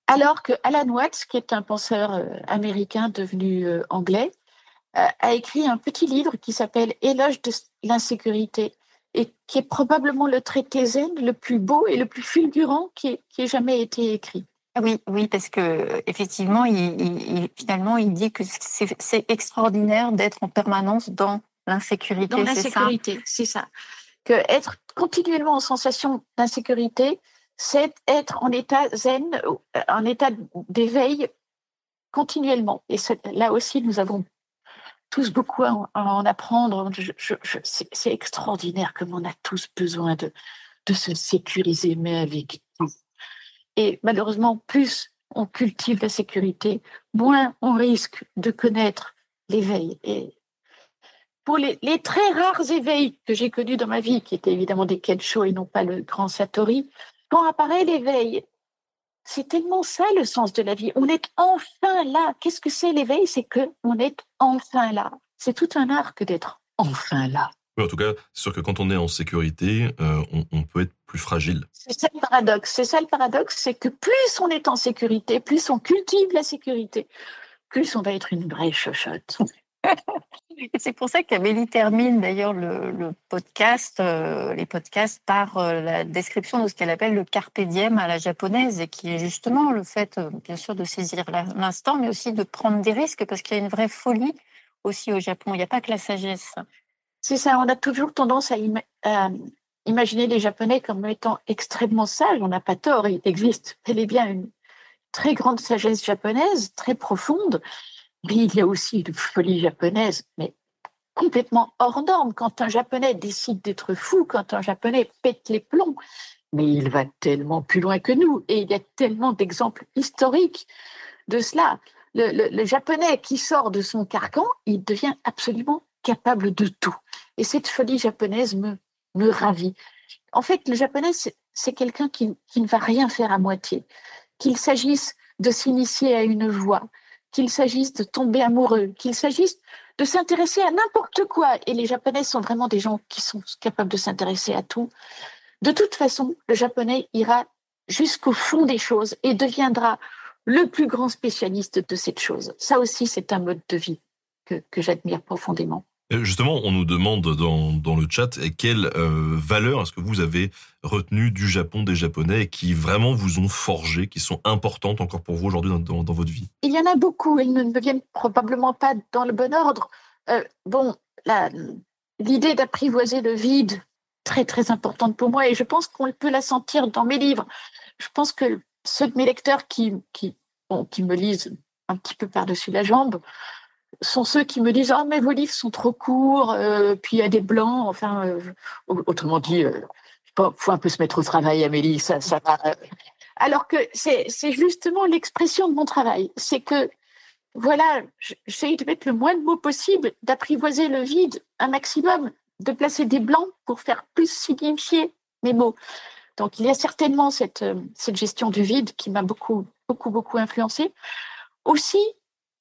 Alors que Alan Watts, qui est un penseur euh, américain devenu euh, anglais, euh, a écrit un petit livre qui s'appelle Éloge de l'insécurité et qui est probablement le traité zen le plus beau et le plus fulgurant qui ait, jamais été écrit. Ah oui, oui, parce que effectivement, il, finalement, il dit que c'est extraordinaire d'être en permanence dans l'insécurité. Dans l'insécurité, c'est ça. Que être continuellement en sensation d'insécurité, c'est être en état zen, en état d'éveil continuellement. Et là aussi, nous avons tous beaucoup à en, apprendre. c'est extraordinaire comme on a tous besoin de, de se sécuriser, mais avec tout. Et malheureusement, plus on cultive la sécurité, moins on risque de connaître l'éveil. Et pour les, les, très rares éveils que j'ai connus dans ma vie, qui étaient évidemment des Kensho et non pas le grand Satori, quand apparaît l'éveil, c'est tellement ça le sens de la vie. On est enfin là. Qu'est-ce que c'est l'éveil? C'est que on est enfin là. C'est tout un art que d'être enfin là. Oui, en tout cas, c'est sûr que quand on est en sécurité, euh, on, peut être plus fragile. C'est ça le paradoxe. C'est ça le paradoxe, c'est que plus on est en sécurité, plus on cultive la sécurité, plus on va être une vraie chochotte. C'est pour ça qu'Amélie termine d'ailleurs le, podcast, euh, les podcasts par euh, la description de ce qu'elle appelle le carpe diem à la japonaise, et qui est justement le fait, euh, bien sûr, de saisir l'instant, mais aussi de prendre des risques, parce qu'il y a une vraie folie aussi au Japon. Il n'y a pas que la sagesse. C'est ça, on a toujours tendance à, imaginer les Japonais comme étant extrêmement sages. On n'a pas tort, il existe bel et bien une très grande sagesse japonaise, très profonde il y a aussi une folie japonaise, mais complètement hors norme. Quand un Japonais décide d'être fou, quand un Japonais pète les plombs, mais il va tellement plus loin que nous. Et il y a tellement d'exemples historiques de cela. Le, Japonais qui sort de son carcan, il devient absolument capable de tout. Et cette folie japonaise me, me ravit. En fait, le Japonais, c'est quelqu'un qui, qui ne va rien faire à moitié. Qu'il s'agisse de s'initier à une voie, qu'il s'agisse de tomber amoureux, qu'il s'agisse de s'intéresser à n'importe quoi. Et les Japonais sont vraiment des gens qui sont capables de s'intéresser à tout. De toute façon, le Japonais ira jusqu'au fond des choses et deviendra le plus grand spécialiste de cette chose. Ça aussi, c'est un mode de vie que, que j'admire profondément. Euh, justement, on nous demande dans, le chat quelle euh, valeur est-ce que vous avez retenu du Japon, des Japonais, qui vraiment vous ont forgé, qui sont importantes encore pour vous aujourd'hui dans, votre vie? Il y en a beaucoup, elles ne me viennent probablement pas dans le bon ordre. Euh, bon, l'idée d'apprivoiser le vide, très très importante pour moi, et je pense qu'on peut la sentir dans mes livres. Je pense que ceux de mes lecteurs qui, qui, qui me lisent un petit peu par-dessus la jambe, sont ceux qui me disent Ah, mais vos livres sont trop courts, euh, puis il y a des blancs. Enfin, euh, autrement dit, il euh, faut un peu se mettre au travail, Amélie, ça, ça. Alors que c'est justement l'expression de mon travail. C'est que, voilà, j'essaie de mettre le moins de mots possible, d'apprivoiser le vide un maximum, de placer des blancs pour faire plus signifier mes mots. Donc, il y a certainement cette, cette gestion du vide qui m'a beaucoup, beaucoup, beaucoup influencée. Aussi,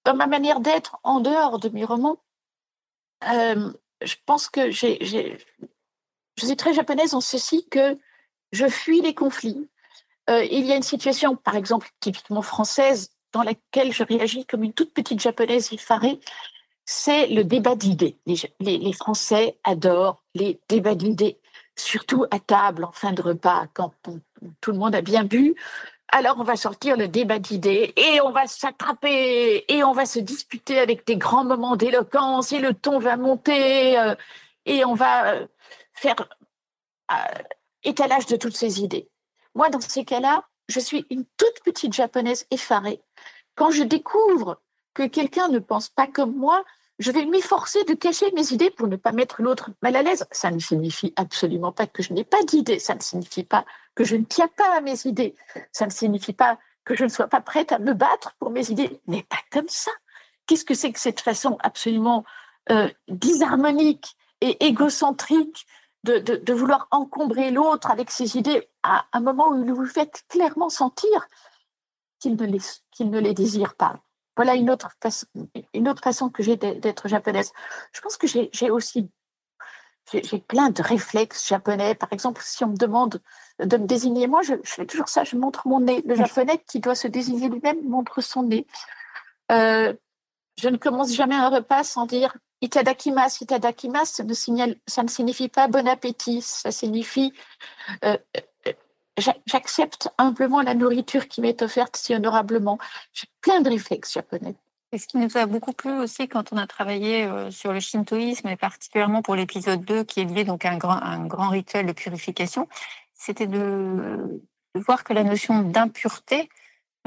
dans ma manière d'être en dehors de mes romans, euh, je pense que je suis très japonaise en ceci que je fuis les conflits. Euh, il y a une situation, par exemple, typiquement française, dans laquelle je réagis comme une toute petite japonaise effarée, c'est le débat d'idées. Les, Français adorent les débats d'idées, surtout à table, en fin de repas, quand tout le monde a bien bu alors on va sortir le débat d'idées et on va s'attraper et on va se disputer avec des grands moments d'éloquence et le ton va monter. Euh, et on va euh, faire euh, étalage de toutes ces idées. Moi, dans ces cas-là, je suis une toute petite japonaise effarée. Quand je découvre que quelqu'un ne pense pas comme moi, je vais m'efforcer de cacher mes idées pour ne pas mettre l'autre mal à l'aise. Ça ne signifie absolument pas que je n'ai pas d'idées. Ça ne signifie pas que je ne tiens pas à mes idées. Ça ne signifie pas que je ne sois pas prête à me battre pour mes idées. Mais pas comme ça. Qu'est-ce que c'est que cette façon absolument euh, disharmonique et égocentrique de, de, vouloir encombrer l'autre avec ses idées à un moment où vous faites clairement sentir qu'il ne, les, qu'il ne les désire pas? Voilà une autre façon, une autre façon que j'ai d'être japonaise. Je pense que j'ai aussi j'ai plein de réflexes japonais. Par exemple, si on me demande de me désigner, moi, je, fais toujours ça, je montre mon nez. Le japonais qui doit se désigner lui-même montre son nez. Euh, je ne commence jamais un repas sans dire itadakimasu. Itadakimasu, ça ne, signale, ça ne signifie pas bon appétit, ça signifie euh, j'accepte humblement la nourriture qui m'est offerte si honorablement. J'ai plein de réflexes japonais. Et ce qui nous a beaucoup plu aussi quand on a travaillé euh, sur le shintoïsme, et particulièrement pour l'épisode 2, qui est lié donc à un grand, rituel de purification, c'était de, de, voir que la notion d'impureté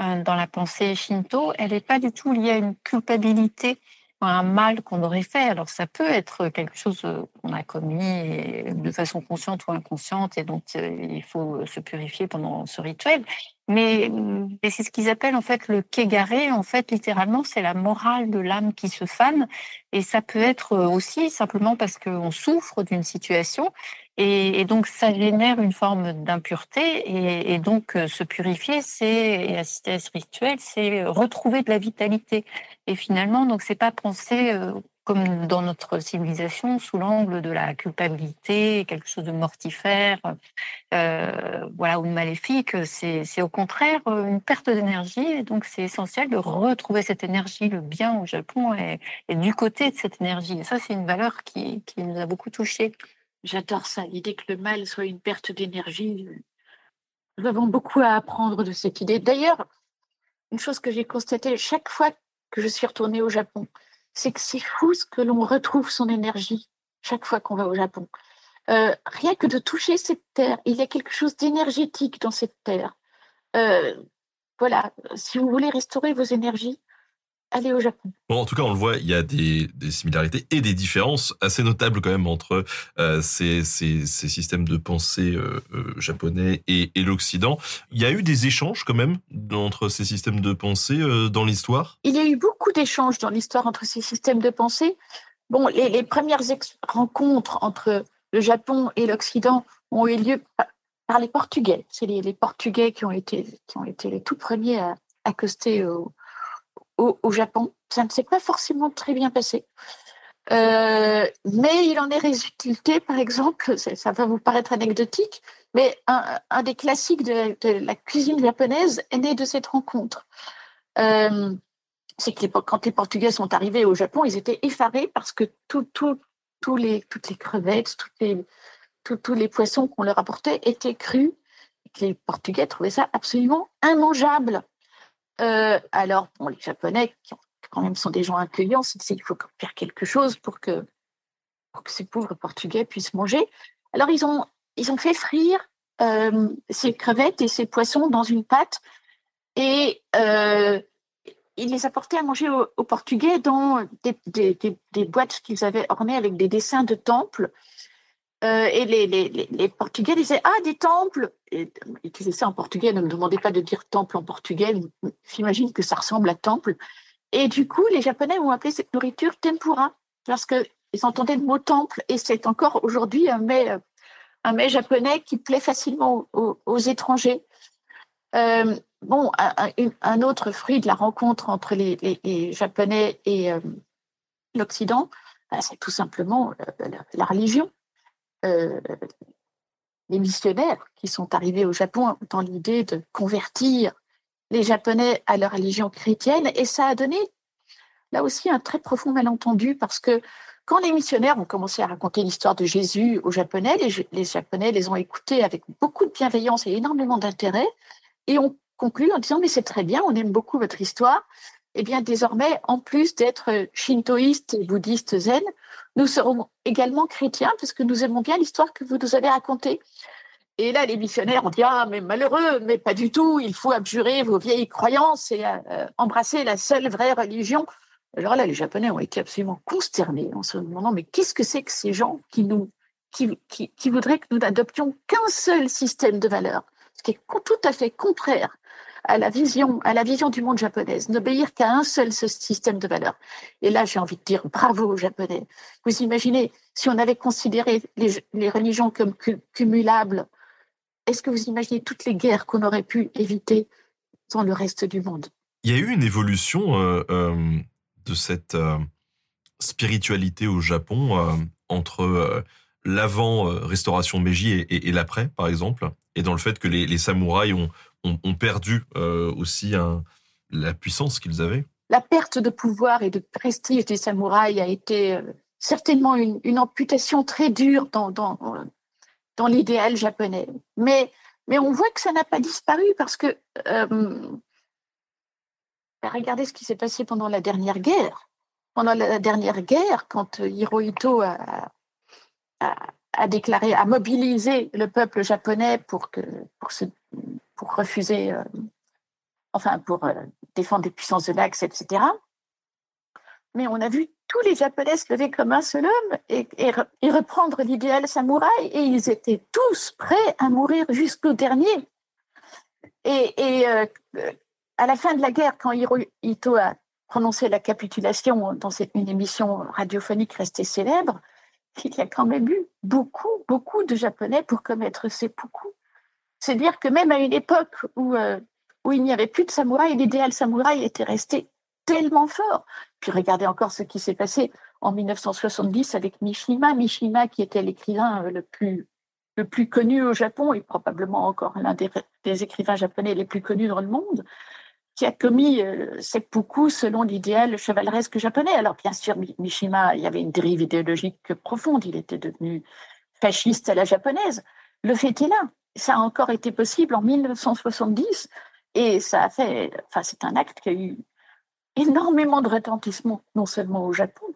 euh, dans la pensée shinto, elle n'est pas du tout liée à une culpabilité un mal qu'on aurait fait. Alors ça peut être quelque chose euh, qu'on a commis de façon consciente ou inconsciente et donc euh, il faut se purifier pendant ce rituel. Mais, c'est ce qu'ils appellent en fait le kégaré. En fait, littéralement, c'est la morale de l'âme qui se fane. Et ça peut être aussi simplement parce qu'on souffre d'une situation et, donc, ça génère une forme d'impureté. Et, donc, euh, se purifier, c'est, et assister à ce rituel, c'est retrouver de la vitalité. Et finalement, donc, c'est pas penser euh, comme dans notre civilisation, sous l'angle de la culpabilité, quelque chose de mortifère, euh, voilà, ou de maléfique. C'est au contraire une perte d'énergie. Et donc, c'est essentiel de retrouver cette énergie. Le bien au Japon est, du côté de cette énergie. Et ça, c'est une valeur qui, qui nous a beaucoup touchés. J'adore ça, l'idée que le mal soit une perte d'énergie. Nous avons beaucoup à apprendre de cette idée. D'ailleurs, une chose que j'ai constatée chaque fois que je suis retournée au Japon, c'est que c'est fou ce que l'on retrouve son énergie chaque fois qu'on va au Japon. Euh, rien que de toucher cette terre, il y a quelque chose d'énergétique dans cette terre. Euh, voilà, si vous voulez restaurer vos énergies, aller au Japon. Bon, en tout cas, on le voit, il y a des, similarités et des différences assez notables quand même entre euh, ces, systèmes de pensée euh, euh, japonais et, l'Occident. Il y a eu des échanges quand même entre ces systèmes de pensée dans l'histoire? Il y a eu beaucoup d'échanges dans l'histoire entre ces systèmes de pensée. Bon, les, premières rencontres entre le Japon et l'Occident ont eu lieu par, les Portugais. C'est les, Portugais qui ont été, qui ont été les tout premiers à accoster au, au, Japon. Ça ne s'est pas forcément très bien passé. Euh, mais il en est résulté, par exemple, ça va vous paraître anecdotique, mais un, des classiques de, la cuisine japonaise est né de cette rencontre. Euh, c'est que quand les Portugais sont arrivés au Japon, ils étaient effarés parce que tout, les, toutes les crevettes, les, tous les poissons qu'on leur apportait étaient crus. Les Portugais trouvaient ça absolument immangeable. Euh, alors, bon, les Japonais, qui quand même sont des gens accueillants, il faut faire quelque chose pour que, ces pauvres Portugais puissent manger. Alors, ils ont, ils ont fait frire euh, ces crevettes et ces poissons dans une pâte et euh, ils les apportaient à manger aux, Portugais dans des boîtes qu'ils avaient ornées avec des dessins de temples euh, et les, les, les, Portugais disaient Ah, des temples Ils disaient ça en portugais, ne me demandez pas de dire temple en portugais, j'imagine que ça ressemble à temple. Et du coup, les Japonais ont appelé cette nourriture tempura, parce qu'ils entendaient le mot temple, et c'est encore aujourd'hui un mets, un mets japonais qui plaît facilement aux, étrangers. Euh, bon, un, autre fruit de la rencontre entre les, Japonais et euh, l'Occident, bah, c'est tout simplement la religion. Euh, les missionnaires qui sont arrivés au Japon dans l'idée de convertir les Japonais à leur religion chrétienne. Et ça a donné là aussi un très profond malentendu parce que quand les missionnaires ont commencé à raconter l'histoire de Jésus aux Japonais, les, Japonais les ont écoutés avec beaucoup de bienveillance et énormément d'intérêt et ont conclu en disant mais c'est très bien, on aime beaucoup votre histoire eh bien désormais, en plus d'être shintoïstes et bouddhistes zen, nous serons également chrétiens parce que nous aimons bien l'histoire que vous nous avez racontée. Et là, les missionnaires ont dit Ah, mais malheureux, mais pas du tout, il faut abjurer vos vieilles croyances et euh, embrasser la seule vraie religion. Alors là, les Japonais ont été absolument consternés en se demandant Mais qu'est-ce que c'est que ces gens qui, qui voudraient que nous n'adoptions qu'un seul système de valeurs? Ce qui est tout à fait contraire à la vision, à la vision du monde japonaise, n'obéir qu'à un seul système de valeurs. Et là, j'ai envie de dire bravo aux Japonais. Vous imaginez, si on avait considéré les, religions comme cumulables, est-ce que vous imaginez toutes les guerres qu'on aurait pu éviter dans le reste du monde? Il y a eu une évolution euh, euh, de cette euh, spiritualité au Japon entre l'avant-restauration Meiji et, l'après, par exemple, et dans le fait que les, samouraïs ont, perdu aussi la puissance qu'ils avaient. La perte de pouvoir et de prestige des samouraïs a été certainement une, amputation très dure dans, dans l'idéal japonais. Mais, mais on voit que ça n'a pas disparu parce que euh, regardez ce qui s'est passé pendant la dernière guerre. Pendant la dernière guerre, quand Hirohito a, a, déclaré, a mobilisé le peuple japonais pour, que, pour, se, pour refuser, euh, enfin pour euh, défendre les puissances de l'Axe, etc. Mais on a vu tous les Japonais se lever comme un seul homme et, reprendre l'idéal samouraï, et ils étaient tous prêts à mourir jusqu'au dernier. Et, euh, à la fin de la guerre, quand Hirohito a prononcé la capitulation dans une émission radiophonique restée célèbre, il y a quand même eu beaucoup, beaucoup de Japonais pour commettre ces beaucoup. C'est dire que même à une époque où, euh, où il n'y avait plus de samouraï, l'idéal samouraï était resté tellement fort. Puis regardez encore ce qui s'est passé en 1970 avec Mishima. Mishima, qui était l'écrivain euh, le plus, le plus connu au Japon et probablement encore l'un des, écrivains japonais les plus connus dans le monde, qui a commis euh, seppuku selon l'idéal chevaleresque japonais. Alors bien sûr, Mishima, il y avait une dérive idéologique profonde. Il était devenu fasciste à la japonaise. Le fait est là. Ça a encore été possible en 1970 et ça a fait, enfin, c'est un acte qui a eu énormément de retentissement, non seulement au Japon,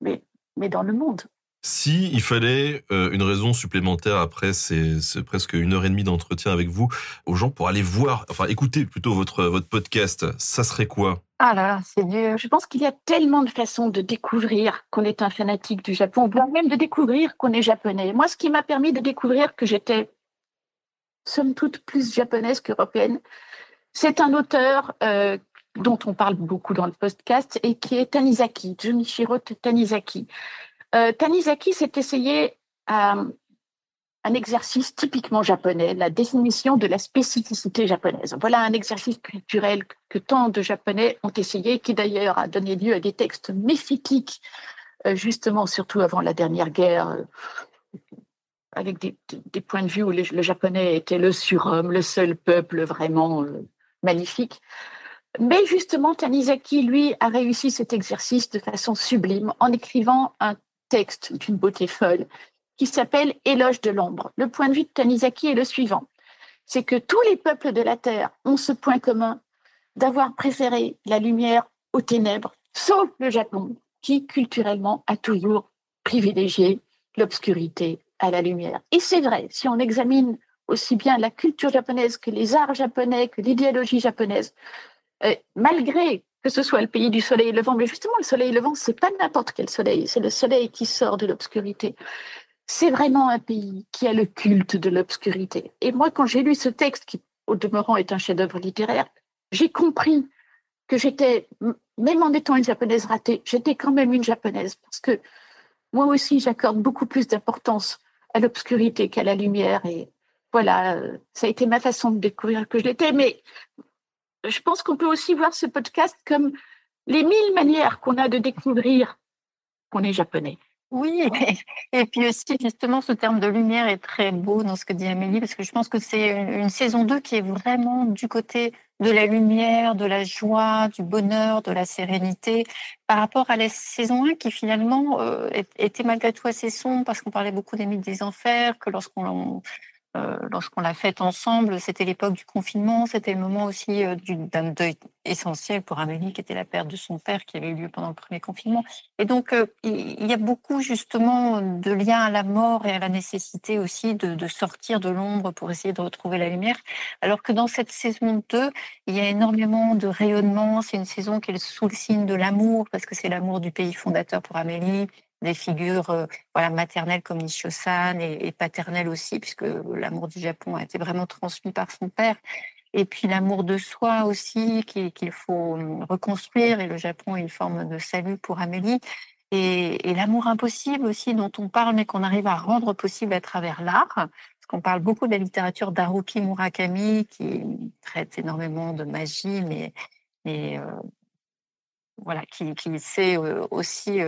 mais, mais dans le monde. Si il fallait euh, une raison supplémentaire après ces, presque une heure et demie d'entretien avec vous aux gens pour aller voir, enfin écouter plutôt votre votre podcast, ça serait quoi? Ah là là, c'est dur. Je pense qu'il y a tellement de façons de découvrir qu'on est un fanatique du Japon, voire même de découvrir qu'on est japonais. Moi, ce qui m'a permis de découvrir que j'étais somme toute plus japonaise qu'européenne, c'est un auteur euh, dont on parle beaucoup dans le podcast et qui est Tanizaki, Junichiro Tanizaki. Euh, Tanizaki s'est essayé à un exercice typiquement japonais, la définition de la spécificité japonaise. Voilà un exercice culturel que tant de Japonais ont essayé, qui d'ailleurs a donné lieu à des textes méphiques, euh, justement, surtout avant la dernière guerre, avec des, points de vue où le japonais était le surhomme, le seul peuple vraiment magnifique. Mais justement, Tanizaki, lui, a réussi cet exercice de façon sublime en écrivant un texte d'une beauté folle qui s'appelle Éloge de l'ombre. Le point de vue de Tanizaki est le suivant. C'est que tous les peuples de la Terre ont ce point commun d'avoir préféré la lumière aux ténèbres, sauf le Japon, qui culturellement a toujours privilégié l'obscurité à la lumière. Et c'est vrai, si on examine aussi bien la culture japonaise que les arts japonais, que l'idéologie japonaise, euh, malgré que ce soit le pays du soleil levant, mais justement le soleil levant, c'est pas n'importe quel soleil, c'est le soleil qui sort de l'obscurité. C'est vraiment un pays qui a le culte de l'obscurité. Et moi, quand j'ai lu ce texte, qui au demeurant est un chef-d'œuvre littéraire, j'ai compris que j'étais, même en étant une japonaise ratée, j'étais quand même une japonaise parce que moi aussi, j'accorde beaucoup plus d'importance à l'obscurité qu'à la lumière. Et voilà, ça a été ma façon de découvrir que je l'étais. Mais je pense qu'on peut aussi voir ce podcast comme les mille manières qu'on a de découvrir qu'on est japonais. Oui, et puis aussi justement ce terme de lumière est très beau dans ce que dit Amélie, parce que je pense que c'est une saison 2 qui est vraiment du côté de la lumière, de la joie, du bonheur, de la sérénité, par rapport à la saison 1 qui finalement euh, était malgré tout assez sombre, parce qu'on parlait beaucoup des mythes des enfers, que lorsqu'on lorsqu'on l'a faite ensemble, c'était l'époque du confinement, c'était le moment aussi euh, d'un deuil essentiel pour Amélie, qui était la perte de son père, qui avait eu lieu pendant le premier confinement. Et donc, euh, il y a beaucoup justement de liens à la mort et à la nécessité aussi de, sortir de l'ombre pour essayer de retrouver la lumière. Alors que dans cette saison 2, il y a énormément de rayonnement. C'est une saison qui est sous le signe de l'amour, parce que c'est l'amour du pays fondateur pour Amélie des figures euh, voilà, maternelles comme Nishio-san et, paternelles aussi, puisque l'amour du Japon a été vraiment transmis par son père. Et puis l'amour de soi aussi, qu'il faut hum, reconstruire. Et le Japon est une forme de salut pour Amélie. Et, l'amour impossible aussi, dont on parle, mais qu'on arrive à rendre possible à travers l'art. Parce qu'on parle beaucoup de la littérature d'Haruki Murakami, qui traite énormément de magie, mais, mais euh, voilà, qui, sait euh, aussi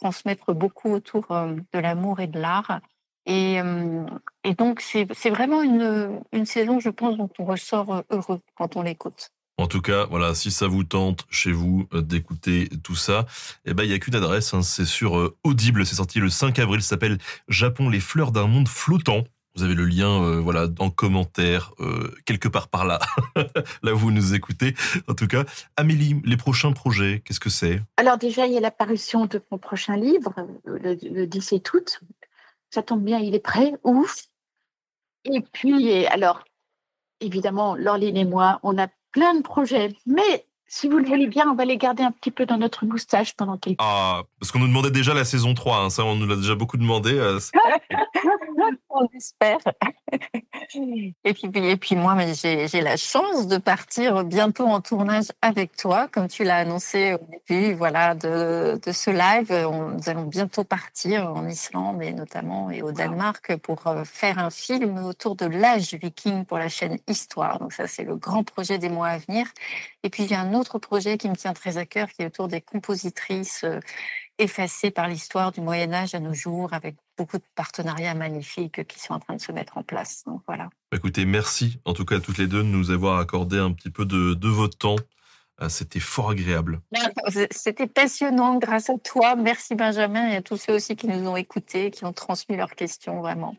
transmettre beaucoup autour euh, de l'amour et de l'art. Et, euh, et, donc, c'est vraiment une, une, saison, je pense, dont on ressort euh, heureux quand on l'écoute. En tout cas, voilà, si ça vous tente chez vous d'écouter tout ça, eh ben il y a qu'une adresse, hein, c'est sur Audible. C'est sorti le 5 avril. S'appelle Japon, les fleurs d'un monde flottant. Vous avez le lien, euh, voilà, en commentaire, euh, quelque part par là, là où vous nous écoutez. En tout cas, Amélie, les prochains projets, qu'est-ce que c'est? Alors déjà, il y a l'apparition de mon prochain livre, le, le 17 août. Ça tombe bien, il est prêt, ouf. Et puis, alors, évidemment, Laureline et moi, on a plein de projets, mais si vous le voulez bien, on va les garder un petit peu dans notre moustache pendant quelques Ah, parce qu'on nous demandait déjà la saison 3, hein, ça on nous l'a déjà beaucoup demandé. Euh, on espère. et, puis, et puis moi, j'ai la chance de partir bientôt en tournage avec toi, comme tu l'as annoncé au début voilà, de, ce live. nous allons bientôt partir en Islande et notamment et au Danemark pour euh, faire un film autour de l'âge viking pour la chaîne Histoire. Donc ça, c'est le grand projet des mois à venir. Et puis, il y a un autre projet qui me tient très à cœur, qui est autour des compositrices effacées par l'histoire du Moyen Âge à nos jours, avec beaucoup de partenariats magnifiques qui sont en train de se mettre en place. Donc voilà. Écoutez, merci en tout cas à toutes les deux de nous avoir accordé un petit peu de, de votre temps. Euh, c'était fort agréable. C'était passionnant grâce à toi. Merci Benjamin et à tous ceux aussi qui nous ont écoutés, qui ont transmis leurs questions vraiment.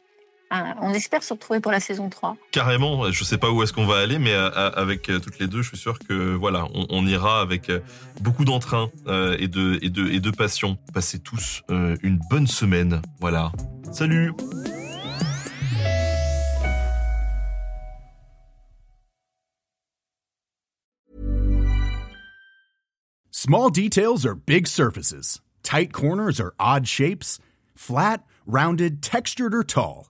Ah, on espère se retrouver pour la saison 3. Carrément, je ne sais pas où est-ce qu'on va aller, mais euh, euh, avec euh, toutes les deux, je suis sûr que voilà, on, ira avec beaucoup d'entrain et, de, et, de, et de passion. Passez tous une bonne semaine. Voilà. Salut Small details are big surfaces. Tight corners are odd shapes. Flat, rounded, textured or tall.